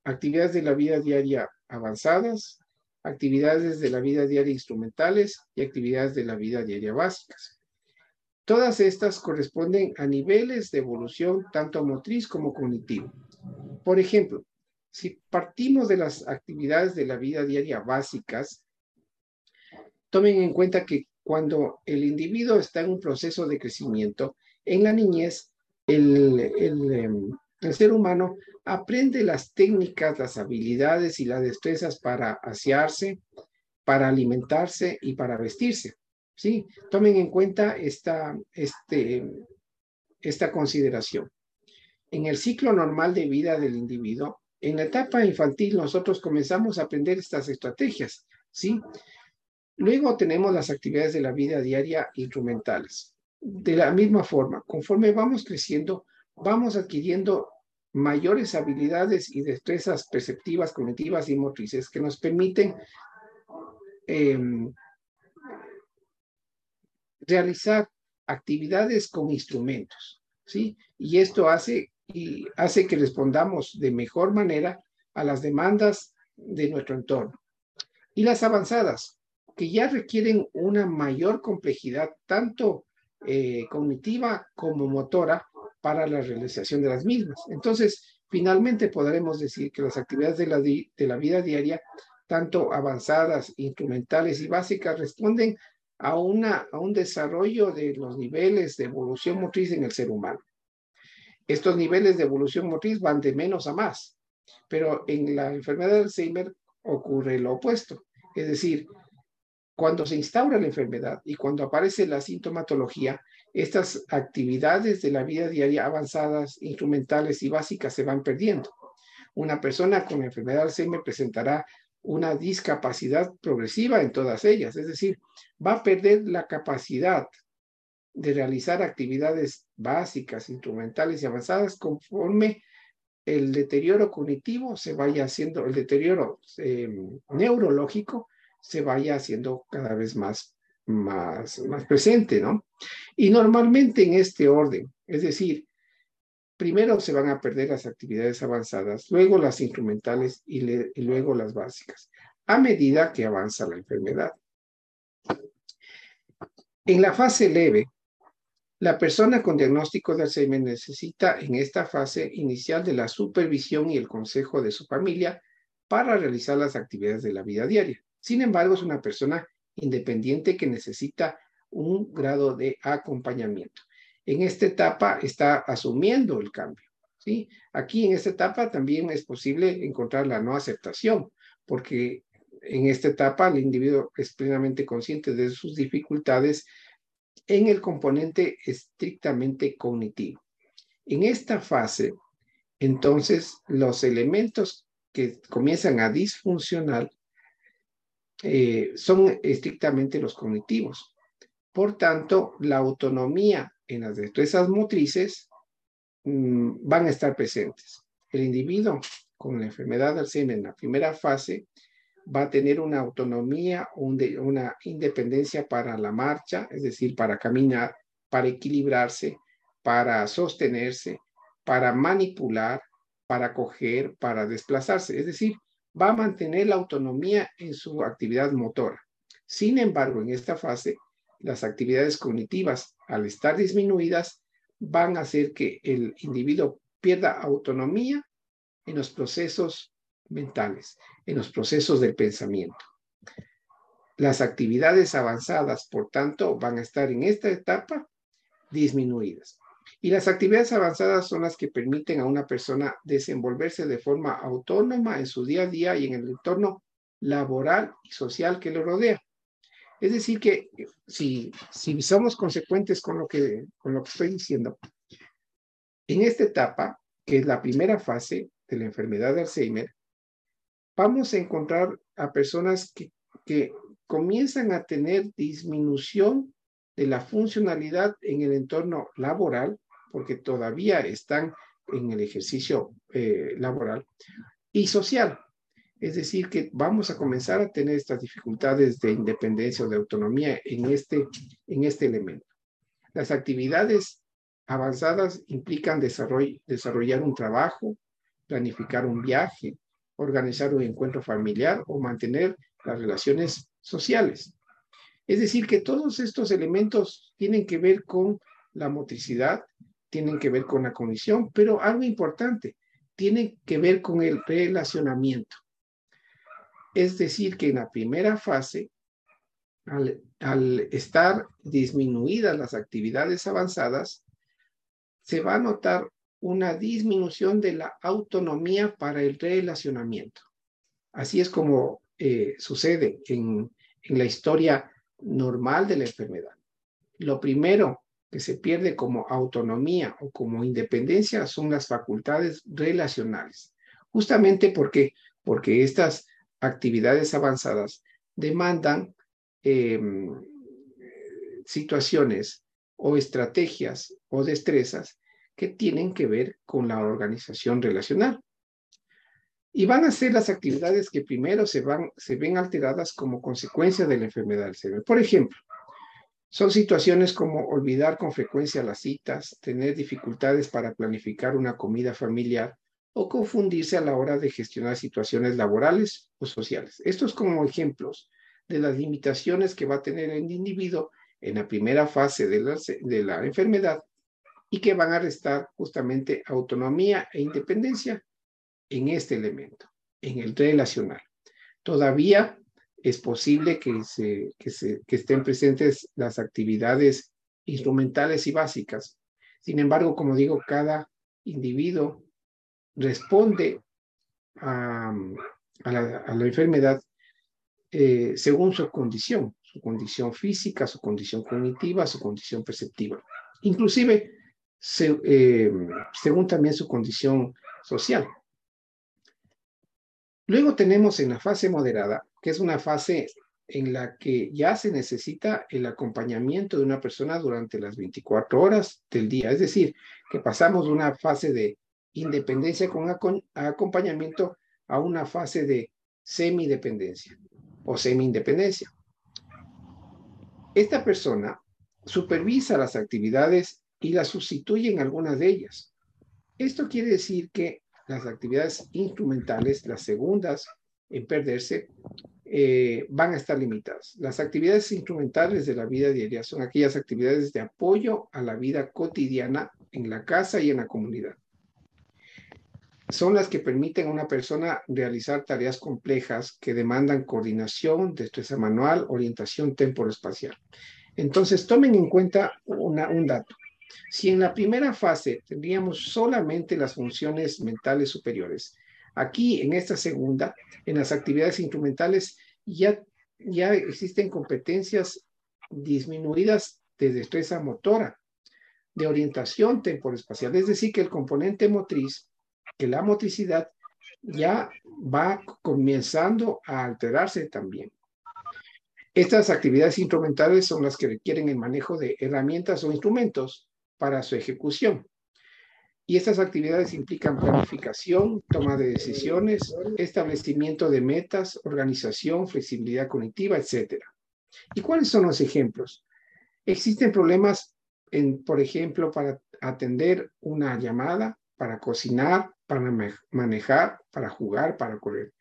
Actividades de la vida diaria avanzadas, actividades de la vida diaria instrumentales y actividades de la vida diaria básicas. Todas estas corresponden a niveles de evolución tanto motriz como cognitivo. Por ejemplo, si partimos de las actividades de la vida diaria básicas, tomen en cuenta que cuando el individuo está en un proceso de crecimiento, en la niñez, el, em, el, ser humano aprende las técnicas, las habilidades y las destrezas para asearse, para alimentarse y para vestirse. ¿sí? Tomen en cuenta esta, este, esta consideración. En el ciclo normal de vida del individuo, en la etapa infantil nosotros comenzamos a aprender estas estrategias, ¿sí? Luego tenemos las actividades de la vida diaria instrumentales. De la misma forma, conforme vamos creciendo, vamos adquiriendo mayores habilidades y destrezas perceptivas, cognitivas y motrices que nos permiten em, realizar actividades con instrumentos, ¿sí? Y esto hace, y hace que respondamos de mejor manera a las demandas de nuestro entorno. Y las avanzadas, que ya requieren una mayor complejidad, tanto eh, cognitiva como motora para la realización de las mismas. Entonces, finalmente podremos decir que las actividades de la, de la vida diaria, tanto avanzadas, instrumentales y básicas, responden a, una, a un desarrollo de los niveles de evolución motriz en el ser humano. Estos niveles de evolución motriz van de menos a más, pero en la enfermedad de Alzheimer ocurre lo opuesto. Es decir, cuando se instaura la enfermedad y cuando aparece la sintomatología, estas actividades de la vida diaria avanzadas, instrumentales y básicas se van perdiendo. Una persona con enfermedad de Alzheimer presentará una discapacidad progresiva en todas ellas, es decir, va a perder la capacidad de realizar actividades básicas, instrumentales y avanzadas conforme el deterioro cognitivo se vaya haciendo, el deterioro em, neurológico se vaya haciendo cada vez más, más, más presente, ¿no? Y normalmente en este orden, es decir, primero se van a perder las actividades avanzadas, luego las instrumentales y luego las básicas, a medida que avanza la enfermedad. En la fase leve, la persona con diagnóstico de Alzheimer necesita en esta fase inicial de la supervisión y el consejo de su familia para realizar las actividades de la vida diaria. Sin embargo, es una persona independiente que necesita un grado de acompañamiento. En esta etapa está asumiendo el cambio. ¿sí? Aquí en esta etapa también es posible encontrar la no aceptación, porque en esta etapa el individuo es plenamente consciente de sus dificultades en el componente estrictamente cognitivo. En esta fase, entonces, los elementos que comienzan a disfuncionar eh, son estrictamente los cognitivos. Por tanto, la autonomía en las destrezas motrices mm, van a estar presentes. El individuo con la enfermedad de Alzheimer en la primera fase va a tener una autonomía, una independencia para la marcha, es decir, para caminar, para equilibrarse, para sostenerse, para manipular, para coger, para desplazarse. Es decir, va a mantener la autonomía en su actividad motora. Sin embargo, en esta fase, las actividades cognitivas, al estar disminuidas, van a hacer que el individuo pierda autonomía en los procesos mentales, en los procesos del pensamiento. Las actividades avanzadas, por tanto, van a estar en esta etapa disminuidas. Y las actividades avanzadas son las que permiten a una persona desenvolverse de forma autónoma en su día a día y en el entorno laboral y social que lo rodea. Es decir, que si, si somos consecuentes con lo, que, con lo que estoy diciendo, en esta etapa, que es la primera fase de la enfermedad de Alzheimer, vamos a encontrar a personas que, que comienzan a tener disminución de la funcionalidad en el entorno laboral, porque todavía están en el ejercicio eh, laboral, y social. Es decir, que vamos a comenzar a tener estas dificultades de independencia o de autonomía en este, en este elemento. Las actividades avanzadas implican desarrollar un trabajo, planificar un viaje, organizar un encuentro familiar o mantener las relaciones sociales. Es decir, que todos estos elementos tienen que ver con la motricidad, tienen que ver con la cognición, pero algo importante, tienen que ver con el relacionamiento. Es decir, que en la primera fase, al, al estar disminuidas las actividades avanzadas, se va a notar una disminución de la autonomía para el relacionamiento. Así es como eh, sucede en, en la historia normal de la enfermedad. Lo primero que se pierde como autonomía o como independencia son las facultades relacionales, justamente porque, porque estas actividades avanzadas demandan em, situaciones o estrategias o destrezas que tienen que ver con la organización relacional. Y van a ser las actividades que primero se, van, se ven alteradas como consecuencia de la enfermedad del cerebro. Por ejemplo, son situaciones como olvidar con frecuencia las citas, tener dificultades para planificar una comida familiar o confundirse a la hora de gestionar situaciones laborales o sociales. Estos como ejemplos de las limitaciones que va a tener el individuo en la primera fase de la, de la enfermedad y que van a restar justamente autonomía e independencia en este elemento, en el relacional. Todavía es posible que, se, que, se, que estén presentes las actividades instrumentales y básicas. Sin embargo, como digo, cada individuo responde a, la, enfermedad eh, según su condición, su condición física, su condición cognitiva, su condición perceptiva. Inclusive, eh, según también su condición social. Luego tenemos en la fase moderada, que es una fase en la que ya se necesita el acompañamiento de una persona durante las 24 horas del día. Es decir, que pasamos de una fase de independencia con acompañamiento a una fase de semidependencia o semi-independencia. Esta persona supervisa las actividades y las sustituye en algunas de ellas. Esto quiere decir que las actividades instrumentales, las segundas en perderse, eh, van a estar limitadas. Las actividades instrumentales de la vida diaria son aquellas actividades de apoyo a la vida cotidiana en la casa y en la comunidad. Son las que permiten a una persona realizar tareas complejas que demandan coordinación, destreza manual, orientación temporoespacial. Entonces, tomen en cuenta un dato. Si en la primera fase tendríamos solamente las funciones mentales superiores, aquí en esta segunda, en las actividades instrumentales, ya, ya existen competencias disminuidas de destreza motora, de orientación temporoespacial, es decir, que el componente motriz, que la motricidad ya va comenzando a alterarse también. Estas actividades instrumentales son las que requieren el manejo de herramientas o instrumentos para su ejecución. Y estas actividades implican planificación, toma de decisiones, establecimiento de metas, organización, flexibilidad cognitiva, etc. ¿Y cuáles son los ejemplos? Existen problemas, en, por ejemplo, para atender una llamada, para cocinar, para manejar, para jugar, para correr.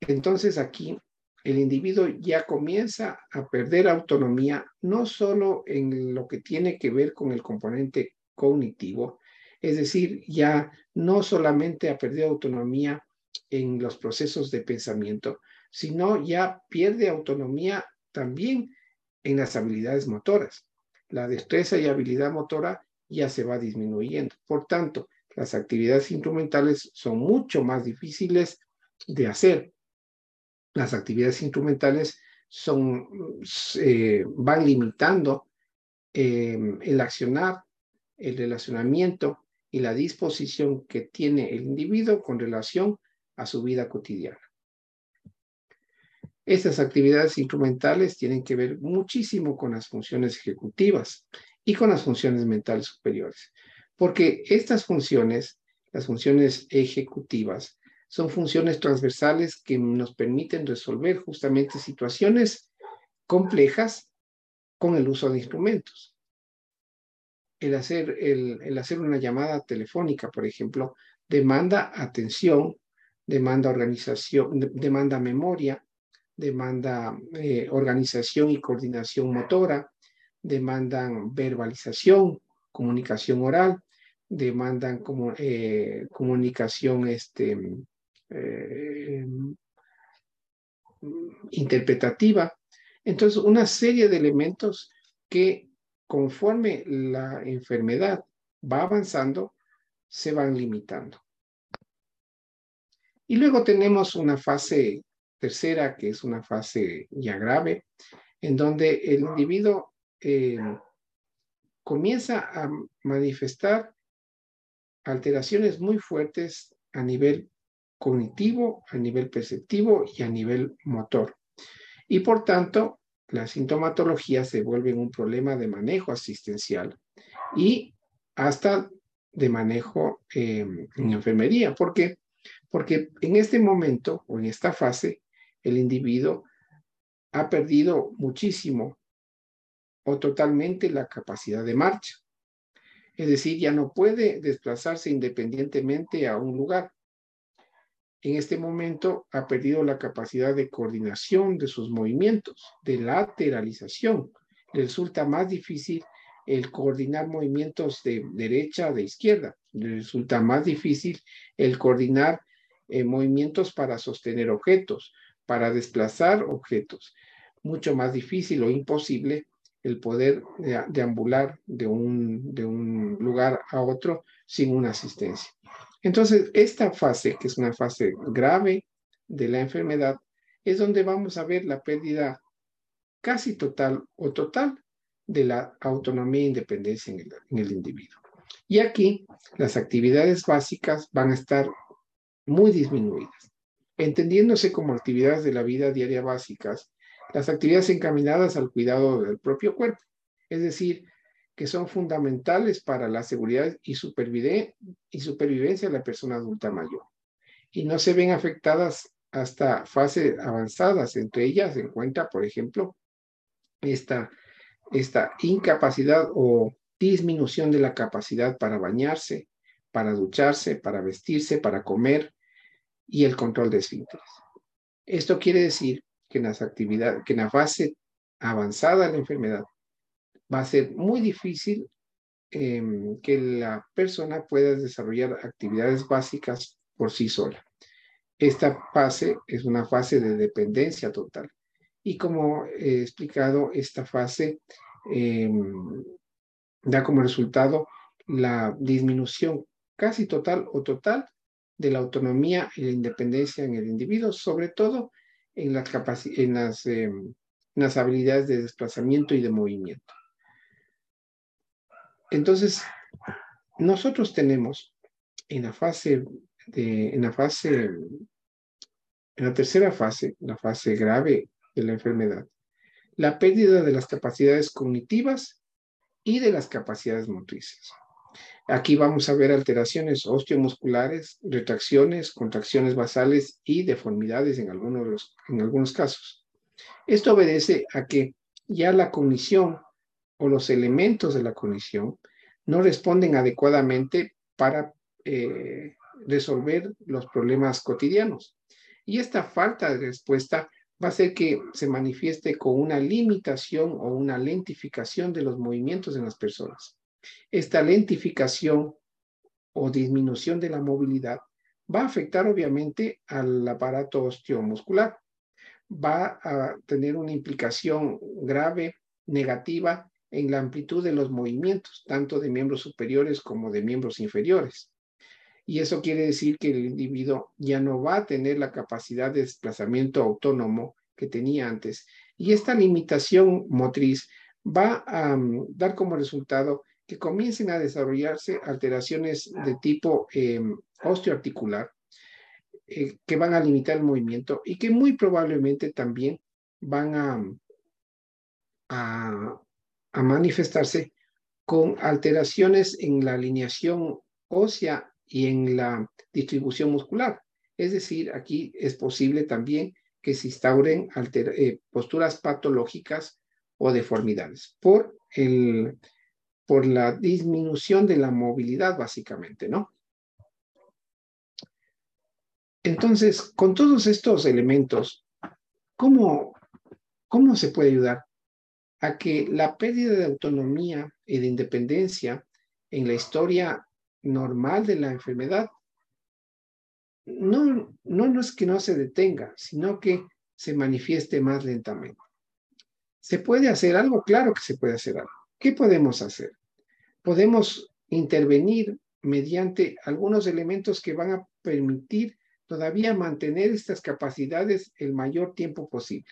Entonces aquí el individuo ya comienza a perder autonomía, no solo en lo que tiene que ver con el componente cognitivo, es decir, ya no solamente ha perdido autonomía en los procesos de pensamiento, sino ya pierde autonomía también en las habilidades motoras. La destreza y habilidad motora ya se va disminuyendo. Por tanto, las actividades instrumentales son mucho más difíciles de hacer las actividades instrumentales son, eh, van limitando em, el accionar, el relacionamiento y la disposición que tiene el individuo con relación a su vida cotidiana. Estas actividades instrumentales tienen que ver muchísimo con las funciones ejecutivas y con las funciones mentales superiores, porque estas funciones, las funciones ejecutivas, son funciones transversales que nos permiten resolver justamente situaciones complejas con el uso de instrumentos. El hacer, el, hacer una llamada telefónica, por ejemplo, demanda atención, demanda organización, demanda memoria, demanda eh, organización y coordinación motora, demandan verbalización, comunicación oral, demandan como, eh, comunicación este, eh, interpretativa. Entonces, una serie de elementos que conforme la enfermedad va avanzando, se van limitando. Y luego tenemos una fase tercera, que es una fase ya grave, en donde el individuo eh, comienza a manifestar alteraciones muy fuertes a nivel cognitivo, a nivel perceptivo y a nivel motor. Y por tanto, la sintomatología se vuelve un problema de manejo asistencial y hasta de manejo em, en enfermería. ¿Por qué? Porque en este momento o en esta fase, el individuo ha perdido muchísimo o totalmente la capacidad de marcha. Es decir, ya no puede desplazarse independientemente a un lugar en este momento ha perdido la capacidad de coordinación de sus movimientos, de lateralización. Le resulta más difícil el coordinar movimientos de derecha de izquierda. Le resulta más difícil el coordinar eh, movimientos para sostener objetos, para desplazar objetos. Mucho más difícil o imposible el poder deambular de un, de un lugar a otro sin una asistencia. Entonces, esta fase, que es una fase grave de la enfermedad, es donde vamos a ver la pérdida casi total o total de la autonomía e independencia en el, en el individuo. Y aquí las actividades básicas van a estar muy disminuidas, entendiéndose como actividades de la vida diaria básicas, las actividades encaminadas al cuidado del propio cuerpo, es decir, que son fundamentales para la seguridad y, supervivencia de la persona adulta mayor. Y no se ven afectadas hasta fases avanzadas. Entre ellas se encuentra, por ejemplo, esta, esta incapacidad o disminución de la capacidad para bañarse, para ducharse, para vestirse, para comer y el control de esfínteres. Esto quiere decir que en, las actividades, que en la fase avanzada de la enfermedad va a ser muy difícil em, que la persona pueda desarrollar actividades básicas por sí sola. Esta fase es una fase de dependencia total. Y como he explicado, esta fase em, da como resultado la disminución casi total o total de la autonomía y la independencia en el individuo, sobre todo en las, en las, em, en las habilidades de desplazamiento y de movimiento. Entonces, nosotros tenemos en la fase de, en la fase, en la tercera fase, la fase grave de la enfermedad, la pérdida de las capacidades cognitivas y de las capacidades motrices. Aquí vamos a ver alteraciones osteomusculares, retracciones, contracciones basales y deformidades en algunos, en algunos casos. Esto obedece a que ya la cognición o los elementos de la cognición no responden adecuadamente para eh, resolver los problemas cotidianos. Y esta falta de respuesta va a hacer que se manifieste con una limitación o una lentificación de los movimientos en las personas. Esta lentificación o disminución de la movilidad va a afectar obviamente al aparato osteomuscular. Va a tener una implicación grave, negativa, en la amplitud de los movimientos, tanto de miembros superiores como de miembros inferiores. Y eso quiere decir que el individuo ya no va a tener la capacidad de desplazamiento autónomo que tenía antes. Y esta limitación motriz va a mm, dar como resultado que comiencen a desarrollarse alteraciones de tipo em, osteoarticular eh, que van a limitar el movimiento y que muy probablemente también van a, a, a manifestarse con alteraciones en la alineación ósea y en la distribución muscular. Es decir, aquí es posible también que se instauren eh, posturas patológicas o deformidades por, el, por la disminución de la movilidad, básicamente, ¿no? Entonces, con todos estos elementos, ¿cómo, cómo se puede ayudar? A que la pérdida de autonomía y de independencia en la historia normal de la enfermedad no, no, es que no se detenga, sino que se manifieste más lentamente. ¿Se puede hacer algo? Claro que se puede hacer algo. ¿Qué podemos hacer? Podemos intervenir mediante algunos elementos que van a permitir todavía mantener estas capacidades el mayor tiempo posible.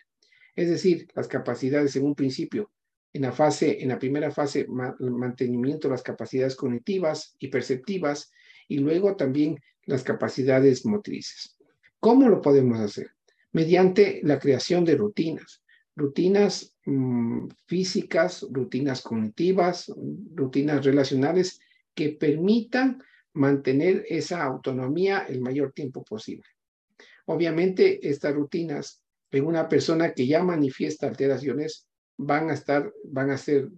Es decir, las capacidades en un principio, en la fase, en la primera fase, mantenimiento de las capacidades cognitivas y perceptivas, y luego también las capacidades motrices. ¿Cómo lo podemos hacer? Mediante la creación de rutinas, rutinas mm, físicas, rutinas cognitivas, rutinas relacionales que permitan mantener esa autonomía el mayor tiempo posible. Obviamente, estas rutinas en una persona que ya manifiesta alteraciones van a estar, van a ser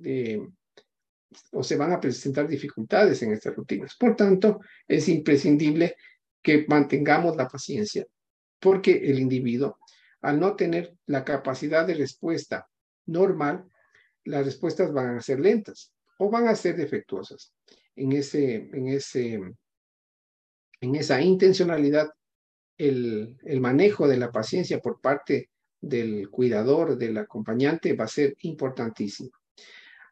o se van a presentar dificultades en estas rutinas. Por tanto, es imprescindible que mantengamos la paciencia, porque el individuo, al no tener la capacidad de respuesta normal, las respuestas van a ser lentas o van a ser defectuosas. En, ese, en, ese, en esa intencionalidad, el, manejo de la paciencia por parte del cuidador, del acompañante, va a ser importantísimo.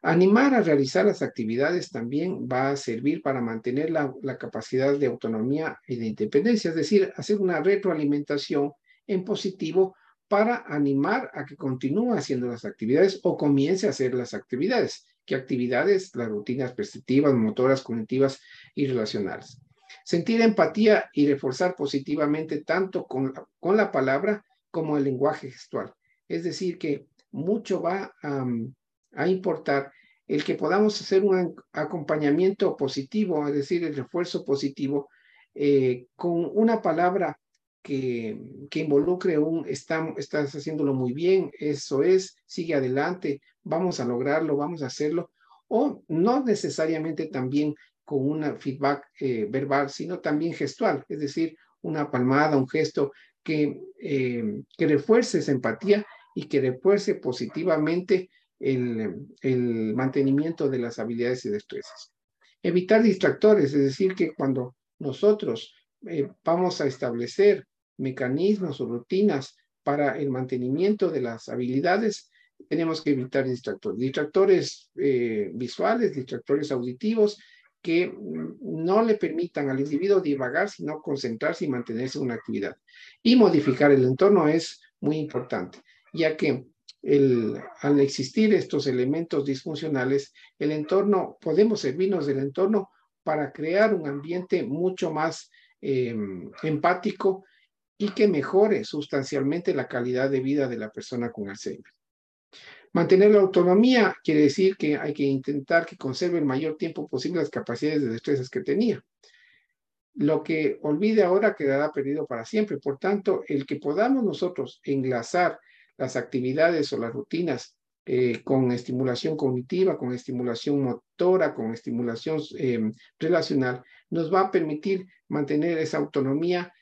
Animar a realizar las actividades también va a servir para mantener la, capacidad de autonomía y de independencia, es decir, hacer una retroalimentación en positivo para animar a que continúe haciendo las actividades o comience a hacer las actividades. ¿Qué actividades? Las rutinas perceptivas, motoras, cognitivas y relacionales. Sentir empatía y reforzar positivamente tanto con, con la palabra como el lenguaje gestual. Es decir, que mucho va a importar el que podamos hacer un acompañamiento positivo, es decir, el refuerzo positivo, eh, con una palabra que, que involucre un estás haciéndolo muy bien, eso es, sigue adelante, vamos a lograrlo, vamos a hacerlo, o no necesariamente también con una feedback eh, verbal, sino también gestual, es decir, una palmada, un gesto que, eh, que refuerce esa empatía y que refuerce positivamente el, mantenimiento de las habilidades y destrezas. Evitar distractores, es decir, que cuando nosotros eh, vamos a establecer mecanismos o rutinas para el mantenimiento de las habilidades, tenemos que evitar distractores. Distractores eh, visuales, distractores auditivos, que no le permitan al individuo divagar, sino concentrarse y mantenerse en una actividad. Y modificar el entorno es muy importante, ya que al existir estos elementos disfuncionales, el entorno, podemos servirnos del entorno para crear un ambiente mucho más em, empático y que mejore sustancialmente la calidad de vida de la persona con Alzheimer. Mantener la autonomía quiere decir que hay que intentar que conserve el mayor tiempo posible las capacidades de destrezas que tenía. Lo que olvide ahora quedará perdido para siempre. Por tanto, el que podamos nosotros enlazar las actividades o las rutinas eh, con estimulación cognitiva, con estimulación motora, con estimulación em, relacional, nos va a permitir mantener esa autonomía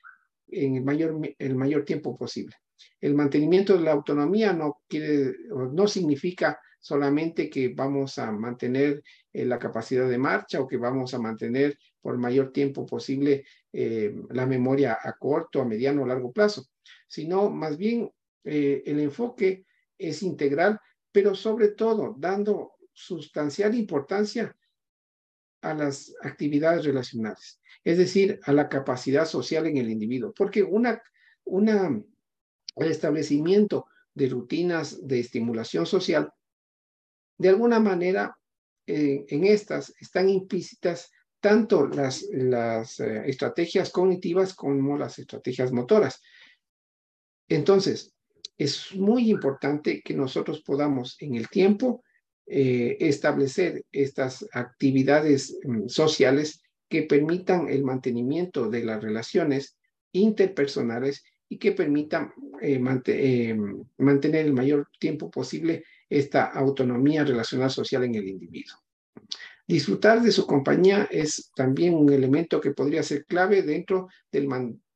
en el mayor, el mayor tiempo posible. El mantenimiento de la autonomía no, quiere, no significa solamente que vamos a mantener eh, la capacidad de marcha o que vamos a mantener por mayor tiempo posible eh, la memoria a corto, a mediano o largo plazo, sino más bien eh, el enfoque es integral, pero sobre todo dando sustancial importancia a las actividades relacionales, es decir, a la capacidad social en el individuo, porque una, una, el establecimiento de rutinas de estimulación social, de alguna manera, eh, en estas están implícitas tanto las, eh, estrategias cognitivas como las estrategias motoras. Entonces, es muy importante que nosotros podamos en el tiempo eh, establecer estas actividades mm, sociales que permitan el mantenimiento de las relaciones interpersonales y que permitan eh, eh, mantener el mayor tiempo posible esta autonomía relacional social en el individuo. Disfrutar de su compañía es también un elemento que podría ser clave dentro del,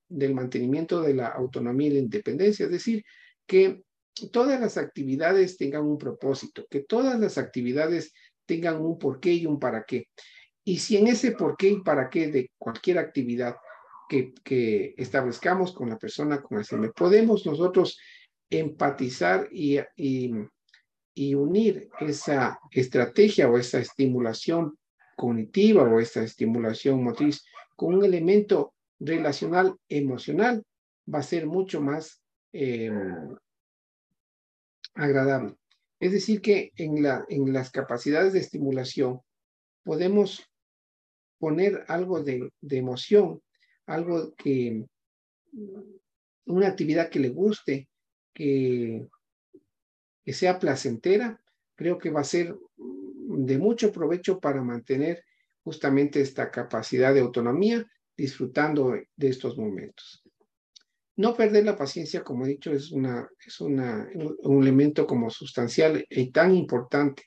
del mantenimiento de la autonomía y la independencia, es decir, que todas las actividades tengan un propósito, que todas las actividades tengan un porqué y un para qué. Y si en ese porqué y para qué de cualquier actividad que, establezcamos con la persona con Alzheimer, podemos nosotros empatizar y, unir esa estrategia o esa estimulación cognitiva o esa estimulación motriz con un elemento relacional emocional, va a ser mucho más Em, agradable. Es decir, que en las capacidades de estimulación podemos poner algo de, emoción, algo que, una actividad que le guste, que, que sea placentera, creo que va a ser de mucho provecho para mantener justamente esta capacidad de autonomía disfrutando de estos momentos. No perder la paciencia, como he dicho, es, una, es una, un elemento como sustancial y tan importante,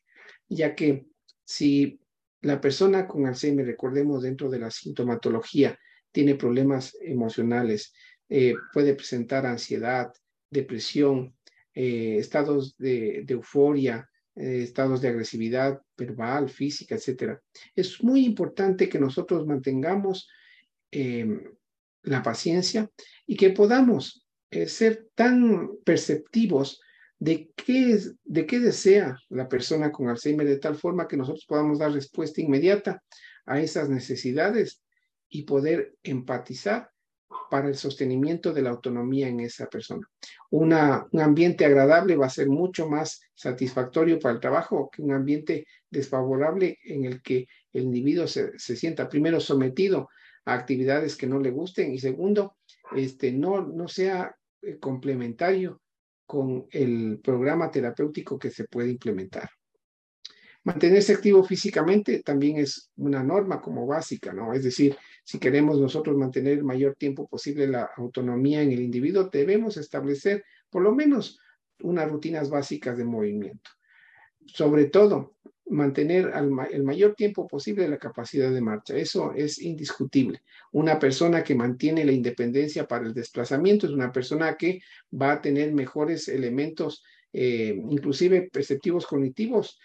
ya que si la persona con Alzheimer, recordemos dentro de la sintomatología, tiene problemas emocionales, eh, puede presentar ansiedad, depresión, eh, estados de, euforia, eh, estados de agresividad verbal, física, etc. Es muy importante que nosotros mantengamos em, la paciencia y que podamos ser tan perceptivos de qué, de qué desea la persona con Alzheimer de tal forma que nosotros podamos dar respuesta inmediata a esas necesidades y poder empatizar para el sostenimiento de la autonomía en esa persona. Un ambiente agradable va a ser mucho más satisfactorio para el trabajo que un ambiente desfavorable en el que el individuo se, se sienta primero sometido a actividades que no le gusten y segundo, este, no, no sea eh, complementario con el programa terapéutico que se puede implementar. Mantenerse activo físicamente también es una norma como básica, ¿no? Es decir, si queremos nosotros mantener el mayor tiempo posible la autonomía en el individuo, debemos establecer por lo menos unas rutinas básicas de movimiento. Sobre todo, mantener el mayor tiempo posible la capacidad de marcha. Eso es indiscutible. Una persona que mantiene la independencia para el desplazamiento es una persona que va a tener mejores elementos, eh, inclusive perceptivos cognitivos,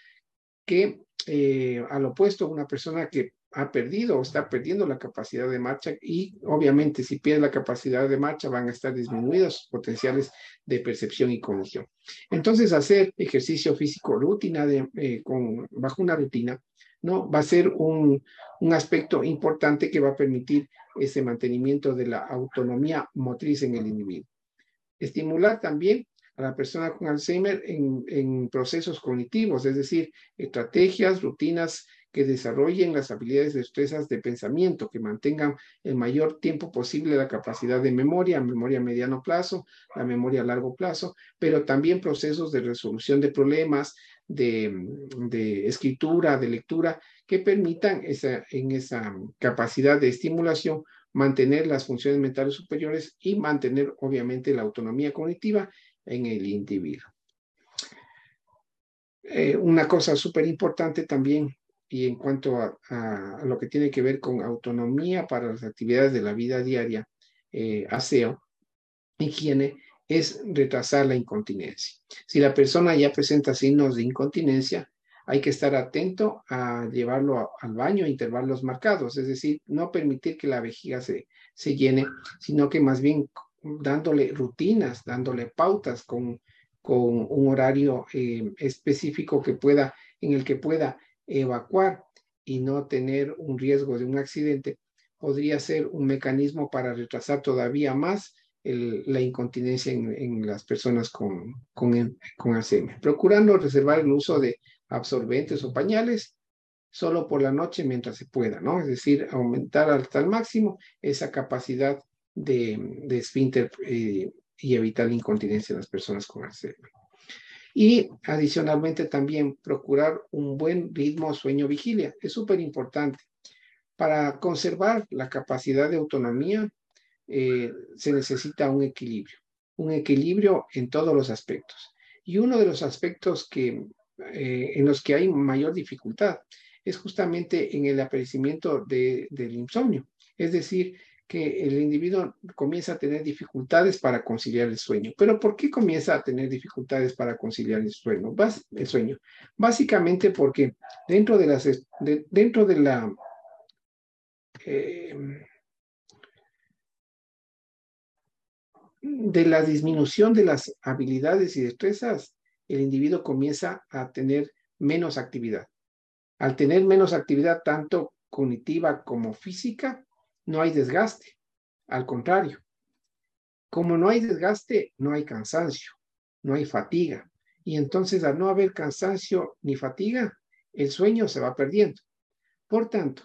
que eh, al opuesto, una persona que ha perdido o está perdiendo la capacidad de marcha y obviamente si pierde la capacidad de marcha van a estar disminuidos potenciales de percepción y cognición. Entonces hacer ejercicio físico rutina eh, con, bajo una rutina no va a ser un, un aspecto importante que va a permitir ese mantenimiento de la autonomía motriz en el individuo. Estimular también a la persona con Alzheimer en, procesos cognitivos, es decir, estrategias, rutinas que desarrollen las habilidades destrezas de pensamiento, que mantengan el mayor tiempo posible la capacidad de memoria, memoria a mediano plazo, la memoria a largo plazo, pero también procesos de resolución de problemas, de, escritura, de lectura, que permitan esa, en esa capacidad de estimulación mantener las funciones mentales superiores y mantener obviamente la autonomía cognitiva en el individuo. Eh, una cosa súper importante también y en cuanto a, lo que tiene que ver con autonomía para las actividades de la vida diaria, eh, aseo, higiene, es retrasar la incontinencia. Si la persona ya presenta signos de incontinencia, hay que estar atento a llevarlo al baño a intervalos marcados, es decir, no permitir que la vejiga se, se llene, sino que más bien dándole rutinas, dándole pautas con, con un horario eh, específico que pueda, en el que pueda evacuar y no tener un riesgo de un accidente, podría ser un mecanismo para retrasar todavía más la incontinencia en, las personas con, con, con procurando reservar el uso de absorbentes o pañales solo por la noche mientras se pueda, ¿no? Es decir, aumentar hasta el máximo esa capacidad de, de esfínter eh, y evitar la incontinencia en las personas con Alzheimer. Y adicionalmente también procurar un buen ritmo sueño-vigilia. Es súper importante. Para conservar la capacidad de autonomía eh, se necesita un equilibrio, un equilibrio en todos los aspectos. Y uno de los aspectos que, eh, en los que hay mayor dificultad es justamente en el aparecimiento del insomnio. Es decir, que el individuo comienza a tener dificultades para conciliar el sueño. Pero ¿por qué comienza a tener dificultades para conciliar el sueño? El sueño. Básicamente porque dentro de, las, dentro de la... Eh, de la disminución de las habilidades y destrezas, el individuo comienza a tener menos actividad. Al tener menos actividad, tanto cognitiva como física, no hay desgaste. Al contrario, como no hay desgaste, no hay cansancio, no hay fatiga. Y entonces al no haber cansancio ni fatiga, el sueño se va perdiendo. Por tanto,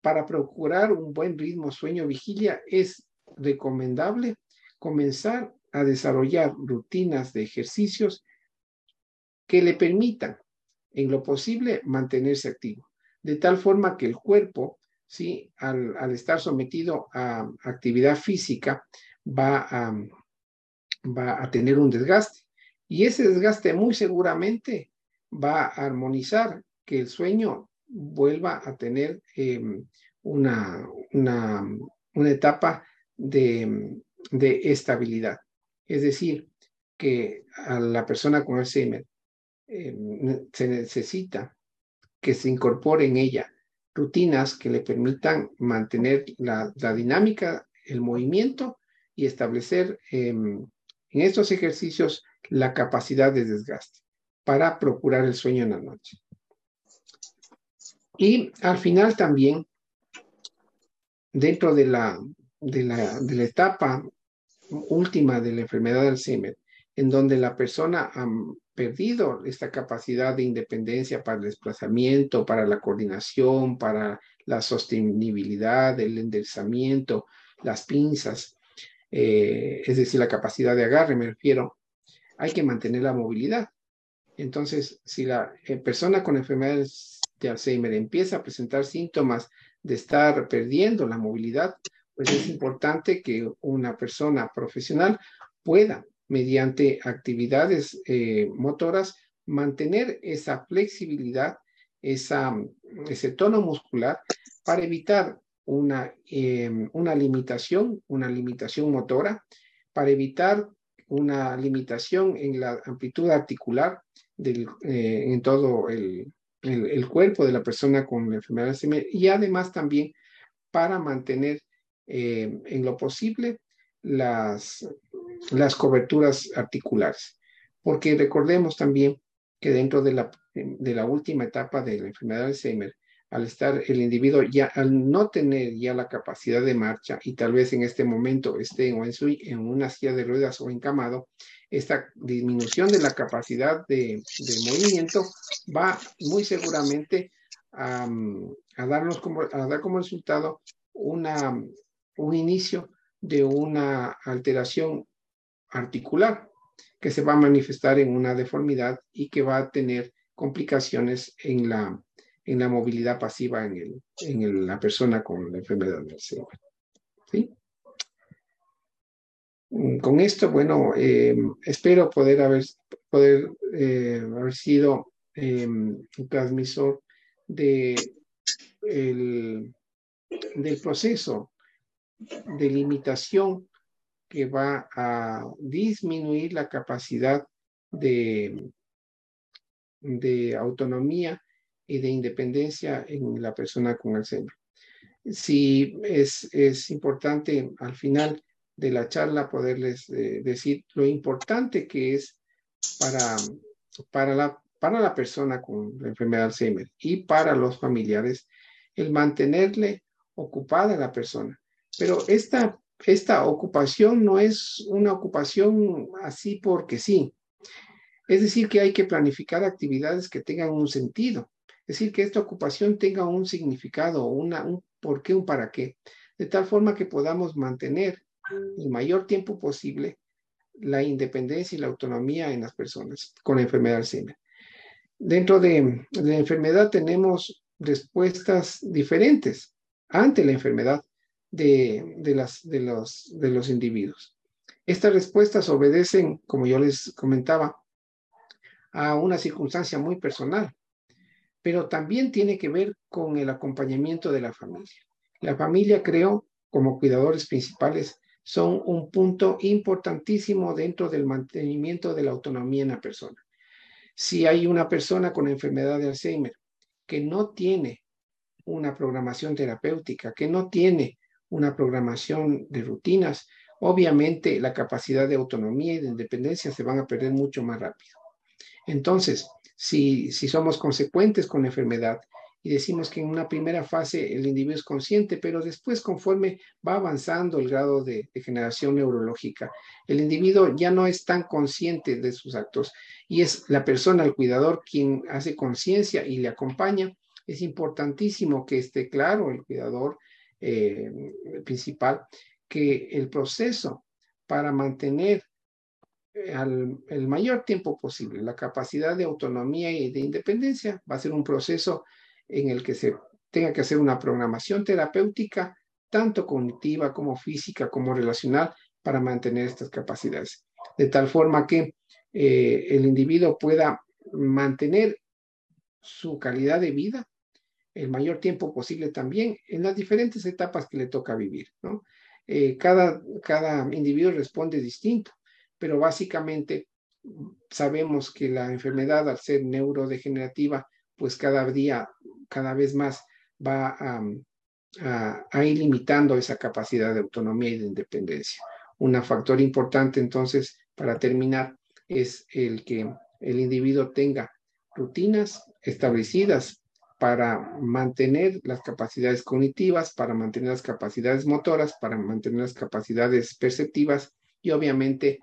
para procurar un buen ritmo sueño-vigilia es recomendable comenzar a desarrollar rutinas de ejercicios que le permitan, en lo posible, mantenerse activo, de tal forma que el cuerpo ¿sí? Al, estar sometido a actividad física, va a, va a tener un desgaste. Y ese desgaste muy seguramente va a armonizar que el sueño vuelva a tener em, una, una, una etapa de, de, estabilidad. Es decir, que a la persona con Alzheimer eh, se necesita que se incorpore en ella rutinas que le permitan mantener la, dinámica, el movimiento y establecer em, en estos ejercicios la capacidad de desgaste para procurar el sueño en la noche. Y al final también, dentro de la, de la, de la etapa última de la enfermedad de Alzheimer, en donde la persona perdido esta capacidad de independencia para el desplazamiento, para la coordinación, para la sostenibilidad, el enderezamiento, las pinzas, eh, es decir, la capacidad de agarre, me refiero, hay que mantener la movilidad. Entonces, si la eh, persona con enfermedades de Alzheimer empieza a presentar síntomas de estar perdiendo la movilidad, pues es importante que una persona profesional pueda, mediante actividades eh, motoras, mantener esa flexibilidad, esa, ese tono muscular para evitar una, em, una limitación, una limitación motora, para evitar una limitación en la amplitud articular del, eh, en todo el, el, cuerpo de la persona con la enfermedad de y además también para mantener eh, en lo posible las, las coberturas articulares. Porque recordemos también que dentro de la, de la última etapa de la enfermedad de Alzheimer, al estar el individuo ya, al no tener ya la capacidad de marcha y tal vez en este momento esté en, en una silla de ruedas o encamado, esta disminución de la capacidad de, movimiento va muy seguramente a, darnos como, a dar como resultado una, un inicio de una alteración articular que se va a manifestar en una deformidad y que va a tener complicaciones en la, en la movilidad pasiva en, el, en la persona con la enfermedad del Alzheimer. ¿Sí? Mm, con esto, bueno, eh, espero poder haber, poder, eh, haber sido un transmisor de el, del proceso de limitación que va a disminuir la capacidad de, de autonomía y de independencia en la persona con Alzheimer. Sí, es, es importante al final de la charla poderles eh, decir lo importante que es para, para, la, para la persona con la enfermedad de Alzheimer y para los familiares el mantenerle ocupada la persona. Pero esta, esta ocupación no es una ocupación así porque sí. Es decir, que hay que planificar actividades que tengan un sentido. Es decir, que esta ocupación tenga un significado, una, un por qué, un para qué, de tal forma que podamos mantener el mayor tiempo posible la independencia y la autonomía en las personas con la enfermedad de. Dentro de, la enfermedad tenemos respuestas diferentes ante la enfermedad de, los, los individuos. Estas respuestas obedecen, como yo les comentaba, a una circunstancia muy personal pero también tiene que ver con el acompañamiento de la familia. La familia, creo, como cuidadores principales, son un punto importantísimo dentro del mantenimiento de la autonomía en la persona. Si hay una persona con enfermedad de Alzheimer que no tiene una programación terapéutica, que no tiene una programación de rutinas, obviamente la capacidad de autonomía y de independencia se van a perder mucho más rápido. Entonces, si, somos consecuentes con la enfermedad y decimos que en una primera fase el individuo es consciente, pero después conforme va avanzando el grado de degeneración neurológica, el individuo ya no es tan consciente de sus actos y es la persona, el cuidador, quien hace conciencia y le acompaña. Es importantísimo que esté claro el cuidador eh, principal que el proceso para mantener al el mayor tiempo posible. La capacidad de autonomía y de independencia va a ser un proceso en el que se tenga que hacer una programación terapéutica, tanto cognitiva como física como relacional, para mantener estas capacidades. De tal forma que eh, el individuo pueda mantener su calidad de vida el mayor tiempo posible también en las diferentes etapas que le toca vivir, ¿no? Eh, cada, cada individuo responde distinto, pero básicamente sabemos que la enfermedad, al ser neurodegenerativa, pues cada día, cada vez más va a, a, ir limitando esa capacidad de autonomía y de independencia. Un factor importante entonces, para terminar, es el que el individuo tenga rutinas establecidas para mantener las capacidades cognitivas, para mantener las capacidades motoras, para mantener las capacidades perceptivas y obviamente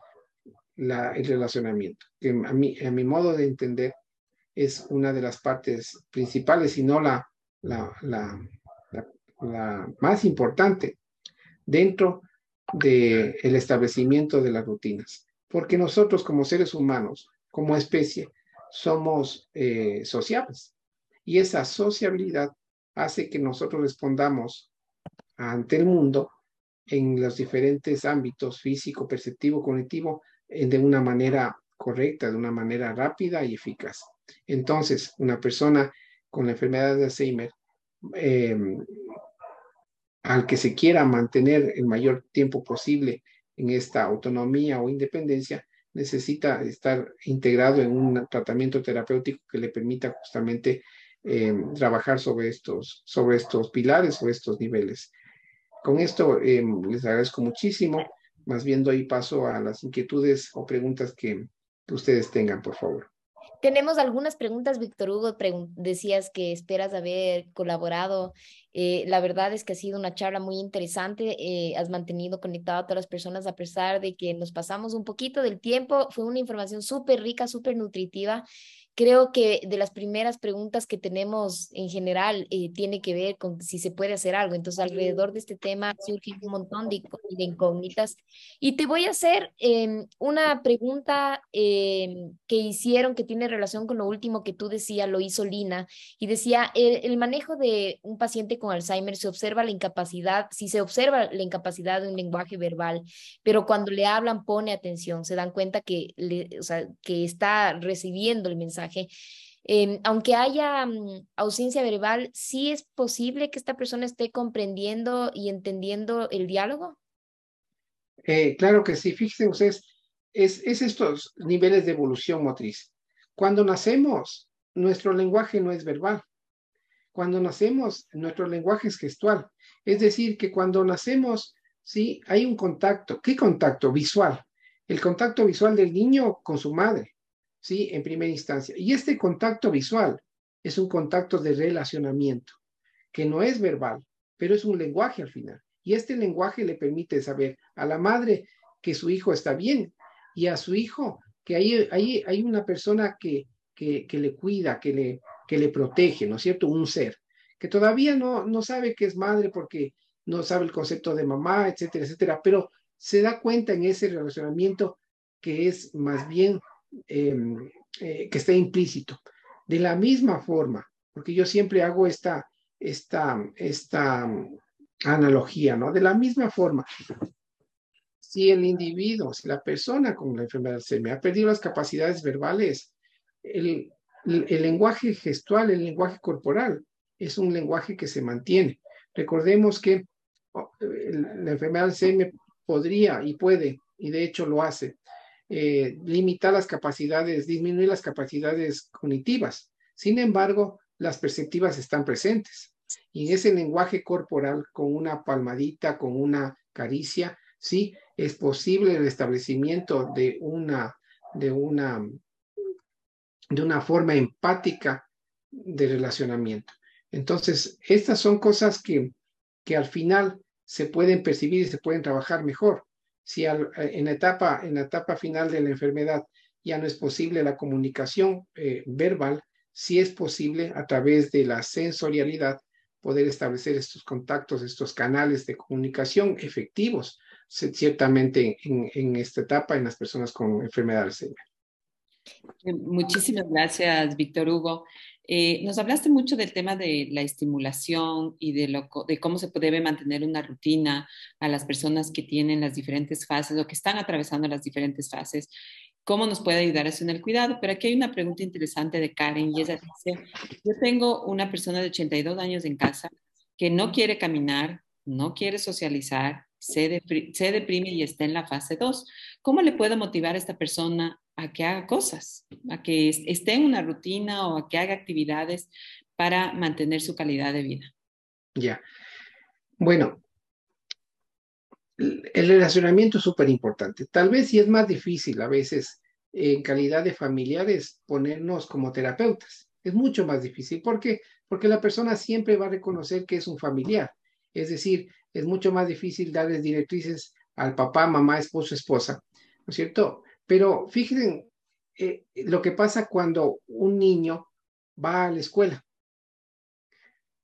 el relacionamiento, que a a mi modo de entender es una de las partes principales, y no la, la, la, la más importante dentro del el establecimiento de las rutinas. Porque nosotros como seres humanos, como especie, somos eh, sociables. Y esa sociabilidad hace que nosotros respondamos ante el mundo en los diferentes ámbitos físico, perceptivo, cognitivo, de una manera correcta, de una manera rápida y eficaz. Entonces, una persona con la enfermedad de Alzheimer, em, al que se quiera mantener el mayor tiempo posible en esta autonomía o independencia, necesita estar integrado en un tratamiento terapéutico que le permita justamente em, trabajar sobre estos, sobre estos pilares o estos niveles. Con esto em, les agradezco muchísimo. Más bien doy paso a las inquietudes o preguntas que ustedes tengan, por favor. Tenemos algunas preguntas, Víctor Hugo. decías que esperas haber colaborado. Eh, la verdad es que ha sido una charla muy interesante. Eh, has mantenido conectado a todas las personas a pesar de que nos pasamos un poquito del tiempo. Fue una información súper rica, súper nutritiva creo que de las primeras preguntas que tenemos en general eh, tiene que ver con si se puede hacer algo. Entonces, alrededor de este tema surgen un montón de, incógnitas. Y te voy a hacer em, una pregunta em, que hicieron que tiene relación con lo último que tú decías, lo hizo Lina, y decía, el, el manejo de un paciente con Alzheimer se observa la incapacidad, si se observa la incapacidad de un lenguaje verbal, pero cuando le hablan pone atención, se dan cuenta que, le, o sea, que está recibiendo el mensaje Em, aunque haya mm, ausencia verbal, ¿sí es posible que esta persona esté comprendiendo y entendiendo el diálogo? Eh, claro que sí, fíjense ustedes, es, es estos niveles de evolución motriz. Cuando nacemos, nuestro lenguaje no es verbal. Cuando nacemos, nuestro lenguaje es gestual. Es decir, que cuando nacemos, sí, hay un contacto. ¿Qué contacto? Visual. El contacto visual del niño con su madre. ¿Sí? En primera instancia. Y este contacto visual es un contacto de relacionamiento, que no es verbal, pero es un lenguaje al final. Y este lenguaje le permite saber a la madre que su hijo está bien y a su hijo que hay, hay, hay una persona que, que, le cuida, que le, que le protege, ¿no es cierto? Un ser que todavía no, no sabe que es madre porque no sabe el concepto de mamá, etcétera, etcétera, pero se da cuenta en ese relacionamiento que es más bien Em, eh, que esté implícito. De la misma forma, porque yo siempre hago esta, esta, esta analogía, ¿no? De la misma forma, si el individuo, si la persona con la enfermedad se me ha perdido las capacidades verbales, el, el, lenguaje gestual, el lenguaje corporal, es un lenguaje que se mantiene. Recordemos que oh, la enfermedad de Alzheimer podría y puede, y de hecho lo hace, eh, limitar las capacidades, disminuir las capacidades cognitivas. Sin embargo, las perceptivas están presentes. Y en ese lenguaje corporal, con una palmadita, con una caricia, sí, es posible el establecimiento de una, de una, de una forma empática de relacionamiento. Entonces, estas son cosas que, que al final se pueden percibir y se pueden trabajar mejor si eh, en, etapa, en la etapa final de la enfermedad ya no es posible la comunicación eh, verbal, si es posible a través de la sensorialidad poder establecer estos contactos, estos canales de comunicación efectivos, ciertamente en, esta etapa en las personas con enfermedad de. Muchísimas gracias, Víctor Hugo. Eh, nos hablaste mucho del tema de la estimulación y de, lo, de cómo se debe mantener una rutina a las personas que tienen las diferentes fases o que están atravesando las diferentes fases. cómo nos puede ayudar eso en el cuidado. Pero aquí hay una pregunta interesante de Karen y ella dice, yo tengo una persona de 82 años en casa que no quiere caminar, no quiere socializar, se, deprime y está en la fase 2. ¿Cómo le puedo motivar a esta persona a que haga cosas, a que esté en una rutina o a que haga actividades para mantener su calidad de vida? Ya. Bueno, el relacionamiento es súper importante. Tal vez sí es más difícil a veces en calidad de familiares ponernos como terapeutas. Es mucho más difícil. ¿Por qué? Porque la persona siempre va a reconocer que es un familiar. Es decir, es mucho más difícil darles directrices al papá, mamá, esposo, esposa, ¿no es cierto? Pero fíjense eh, lo que pasa cuando un niño va a la escuela.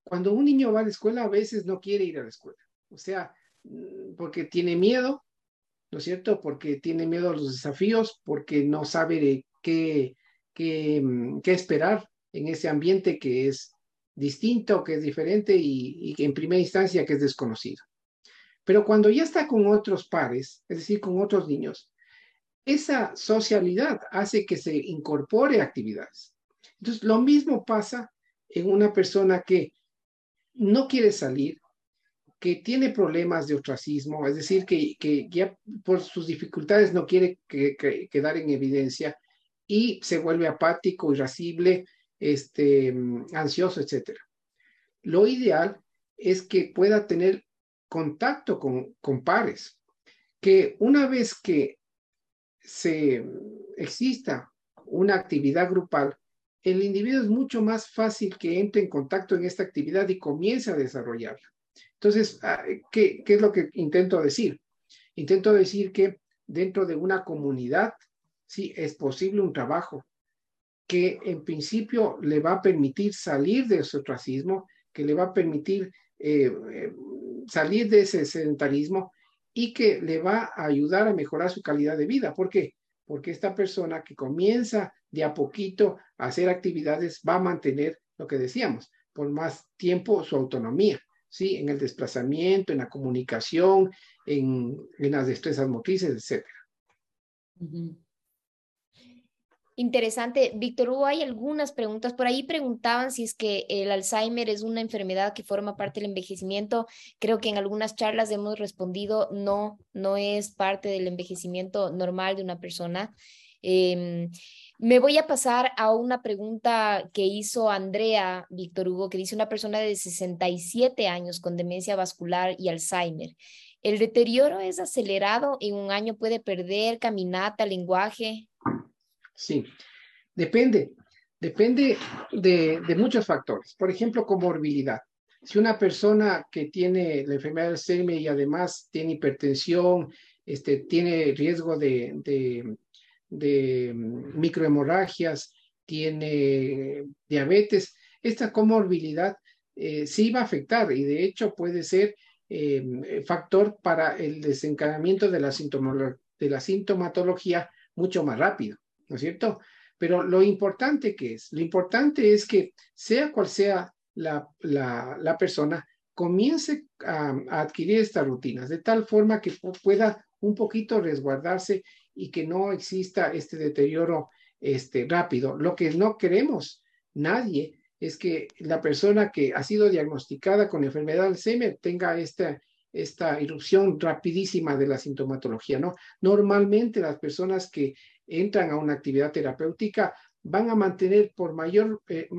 Cuando un niño va a la escuela, a veces no quiere ir a la escuela. O sea, mm, porque tiene miedo, ¿no es cierto? Porque tiene miedo a los desafíos, porque no sabe qué, qué, mm, qué esperar en ese ambiente que es distinto, que es diferente y, y en primera instancia que es desconocido. Pero cuando ya está con otros pares, es decir, con otros niños, esa socialidad hace que se incorpore actividades. Entonces, lo mismo pasa en una persona que no quiere salir, que tiene problemas de ostracismo, es decir, que, que ya por sus dificultades no quiere quedar en evidencia y se vuelve apático, irascible, este, ansioso, etc. Lo ideal es que pueda tener contacto con, con pares, que una vez que se exista una actividad grupal, el individuo es mucho más fácil que entre en contacto en esta actividad y comience a desarrollarla. Entonces, ah, ¿qué, ¿qué, es lo que intento decir? Intento decir que dentro de una comunidad, sí, es posible un trabajo, que en principio le va a permitir salir de su ostracismo, que le va a permitir eh, eh, salir de ese sedentarismo y que le va a ayudar a mejorar su calidad de vida. ¿Por qué? Porque esta persona que comienza de a poquito a hacer actividades va a mantener lo que decíamos, por más tiempo su autonomía, ¿sí? En el desplazamiento, en la comunicación, en, las destrezas motrices, etcétera. Interesante. Víctor Hugo, hay algunas preguntas. Por ahí preguntaban si es que el Alzheimer es una enfermedad que forma parte del envejecimiento. Creo que en algunas charlas hemos respondido, no, no es parte del envejecimiento normal de una persona. Em, me voy a pasar a una pregunta que hizo Andrea Víctor Hugo, que dice una persona de 67 años con demencia vascular y Alzheimer. ¿El deterioro es acelerado? ¿En un año puede perder caminata, lenguaje? Sí, depende, depende de, muchos factores. Por ejemplo, comorbilidad. Si una persona que tiene la enfermedad de Alzheimer y además tiene hipertensión, este, tiene riesgo de, microhemorragias, tiene diabetes, esta comorbilidad eh, sí va a afectar y de hecho puede ser eh, factor para el desencadenamiento de la, de la sintomatología mucho más rápido. ¿No es cierto? Pero lo importante que es, lo importante es que sea cual sea la, la, persona, comience a, adquirir estas rutinas de tal forma que pueda un poquito resguardarse y que no exista este deterioro este, rápido. Lo que no queremos nadie es que la persona que ha sido diagnosticada con enfermedad de Alzheimer tenga esta, esta irrupción rapidísima de la sintomatología, ¿no? Normalmente las personas que entran a una actividad terapéutica van a mantener por mayor, eh,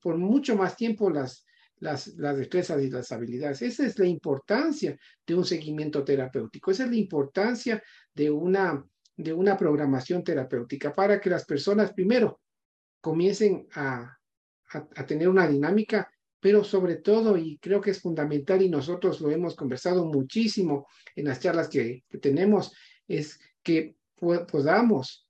por mucho más tiempo las, las, las destrezas y las habilidades. Esa es la importancia de un seguimiento terapéutico, esa es la importancia de una, de una programación terapéutica para que las personas primero comiencen a, a, tener una dinámica, pero sobre todo, y creo que es fundamental y nosotros lo hemos conversado muchísimo en las charlas que, que tenemos, es que podamos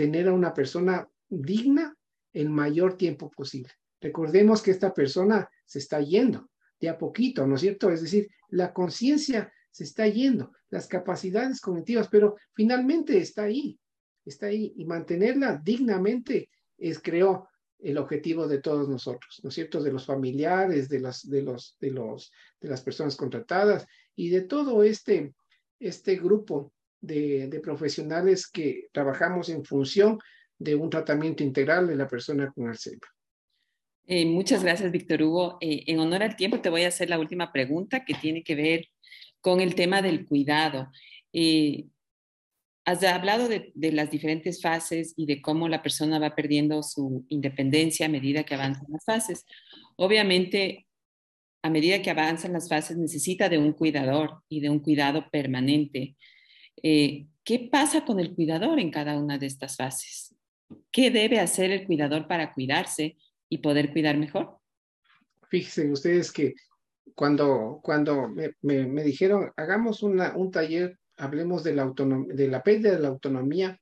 tener a una persona digna el mayor tiempo posible. Recordemos que esta persona se está yendo de a poquito, ¿no es cierto? Es decir, la conciencia se está yendo, las capacidades cognitivas, pero finalmente está ahí, está ahí y mantenerla dignamente es, creo, el objetivo de todos nosotros, ¿no es cierto? De los familiares, de las, de los, de los, de las personas contratadas y de todo este, este grupo de, profesionales que trabajamos en función de un tratamiento integral de la persona con Alzheimer. Eh, muchas gracias, Víctor Hugo. Eh, en honor al tiempo, te voy a hacer la última pregunta que tiene que ver con el tema del cuidado. Eh, has hablado de, de, las diferentes fases y de cómo la persona va perdiendo su independencia a medida que avanzan las fases. Obviamente, a medida que avanzan las fases, necesita de un cuidador y de un cuidado permanente. Eh, ¿Qué pasa con el cuidador en cada una de estas fases? ¿Qué debe hacer el cuidador para cuidarse y poder cuidar mejor? Fíjense ustedes que cuando, cuando me, me, dijeron, hagamos una, un taller, hablemos de la, de la pérdida de la autonomía,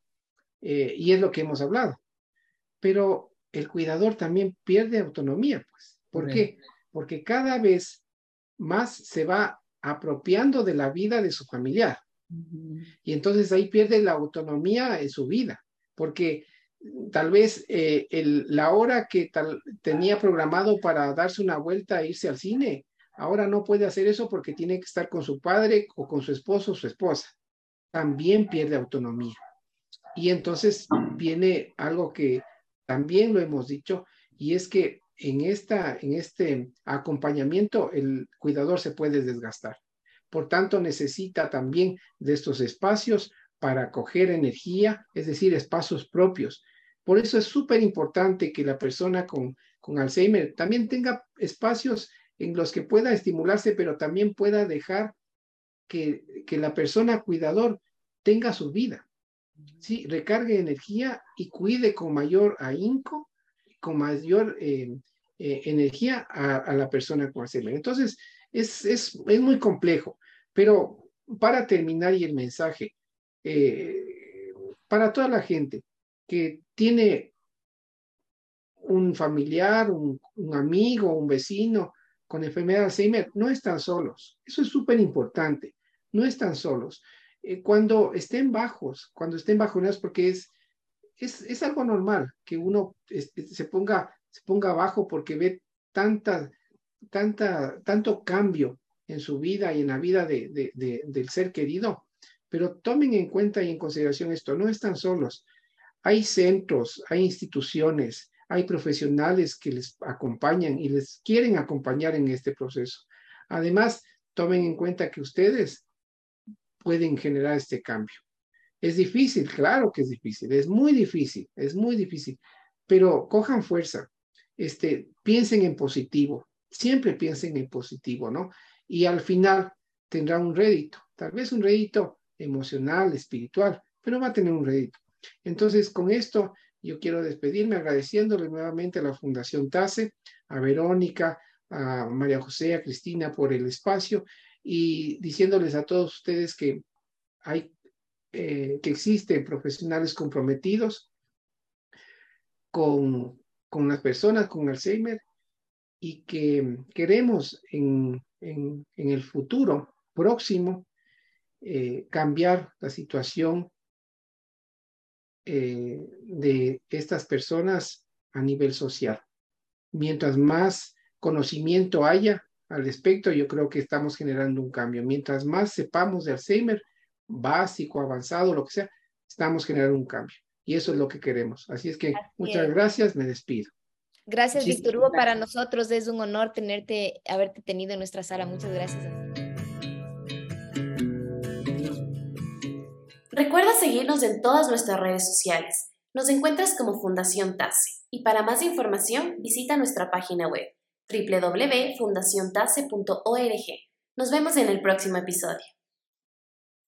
eh, y es lo que hemos hablado. Pero el cuidador también pierde autonomía, pues. ¿Por qué? Porque cada vez más se va apropiando de la vida de su familiar. Y entonces ahí pierde la autonomía en su vida, porque tal vez eh, la hora que tenía programado para darse una vuelta e irse al cine, ahora no puede hacer eso porque tiene que estar con su padre o con su esposo o su esposa. También pierde autonomía. Y entonces viene algo que también lo hemos dicho, y es que en, esta, en este acompañamiento el cuidador se puede desgastar. Por tanto, necesita también de estos espacios para coger energía, es decir, espacios propios. Por eso es súper importante que la persona con, con Alzheimer también tenga espacios en los que pueda estimularse, pero también pueda dejar que, que la persona cuidador tenga su vida. ¿sí? Recargue energía y cuide con mayor ahínco, con mayor eh, eh, energía a, la persona con Alzheimer. Entonces, es, es, es muy complejo, pero para terminar y el mensaje, eh, para toda la gente que tiene un familiar, un, un, amigo, un vecino con enfermedad de Alzheimer, no están solos. Eso es súper importante. No están solos. Eh, cuando estén bajos, cuando estén bajoneados, porque es, es, es algo normal que uno se, ponga, se ponga bajo porque ve tanta, tanta, tanto cambio en su vida y en la vida de, del ser querido. Pero tomen en cuenta y en consideración esto, no están solos. Hay centros, hay instituciones, hay profesionales que les acompañan y les quieren acompañar en este proceso. Además, tomen en cuenta que ustedes pueden generar este cambio. Es difícil, claro que es difícil, es muy difícil, es muy difícil, pero cojan fuerza, este, piensen en positivo, siempre piensen en positivo, ¿no? y al final tendrá un rédito, tal vez un rédito emocional, espiritual, pero va a tener un rédito. Entonces, con esto yo quiero despedirme agradeciéndole nuevamente a la Fundación TASE, a Verónica, a María José, a Cristina por el espacio y diciéndoles a todos ustedes que hay eh, que existen profesionales comprometidos con, con las personas con Alzheimer y que queremos en en, el futuro próximo eh, cambiar la situación eh, de estas personas a nivel social. Mientras más conocimiento haya al respecto, yo creo que estamos generando un cambio. Mientras más sepamos de Alzheimer, básico, avanzado, lo que sea, estamos generando un cambio. Y eso es lo que queremos. Así es que muchas gracias, me despido. Gracias, Víctor Hugo. Para nosotros es un honor tenerte, haberte tenido en nuestra sala. Muchas gracias. Recuerda seguirnos en todas nuestras redes sociales. Nos encuentras como Fundación TASE y para más información visita nuestra página web www.fundaciontase.org. Nos vemos en el próximo episodio.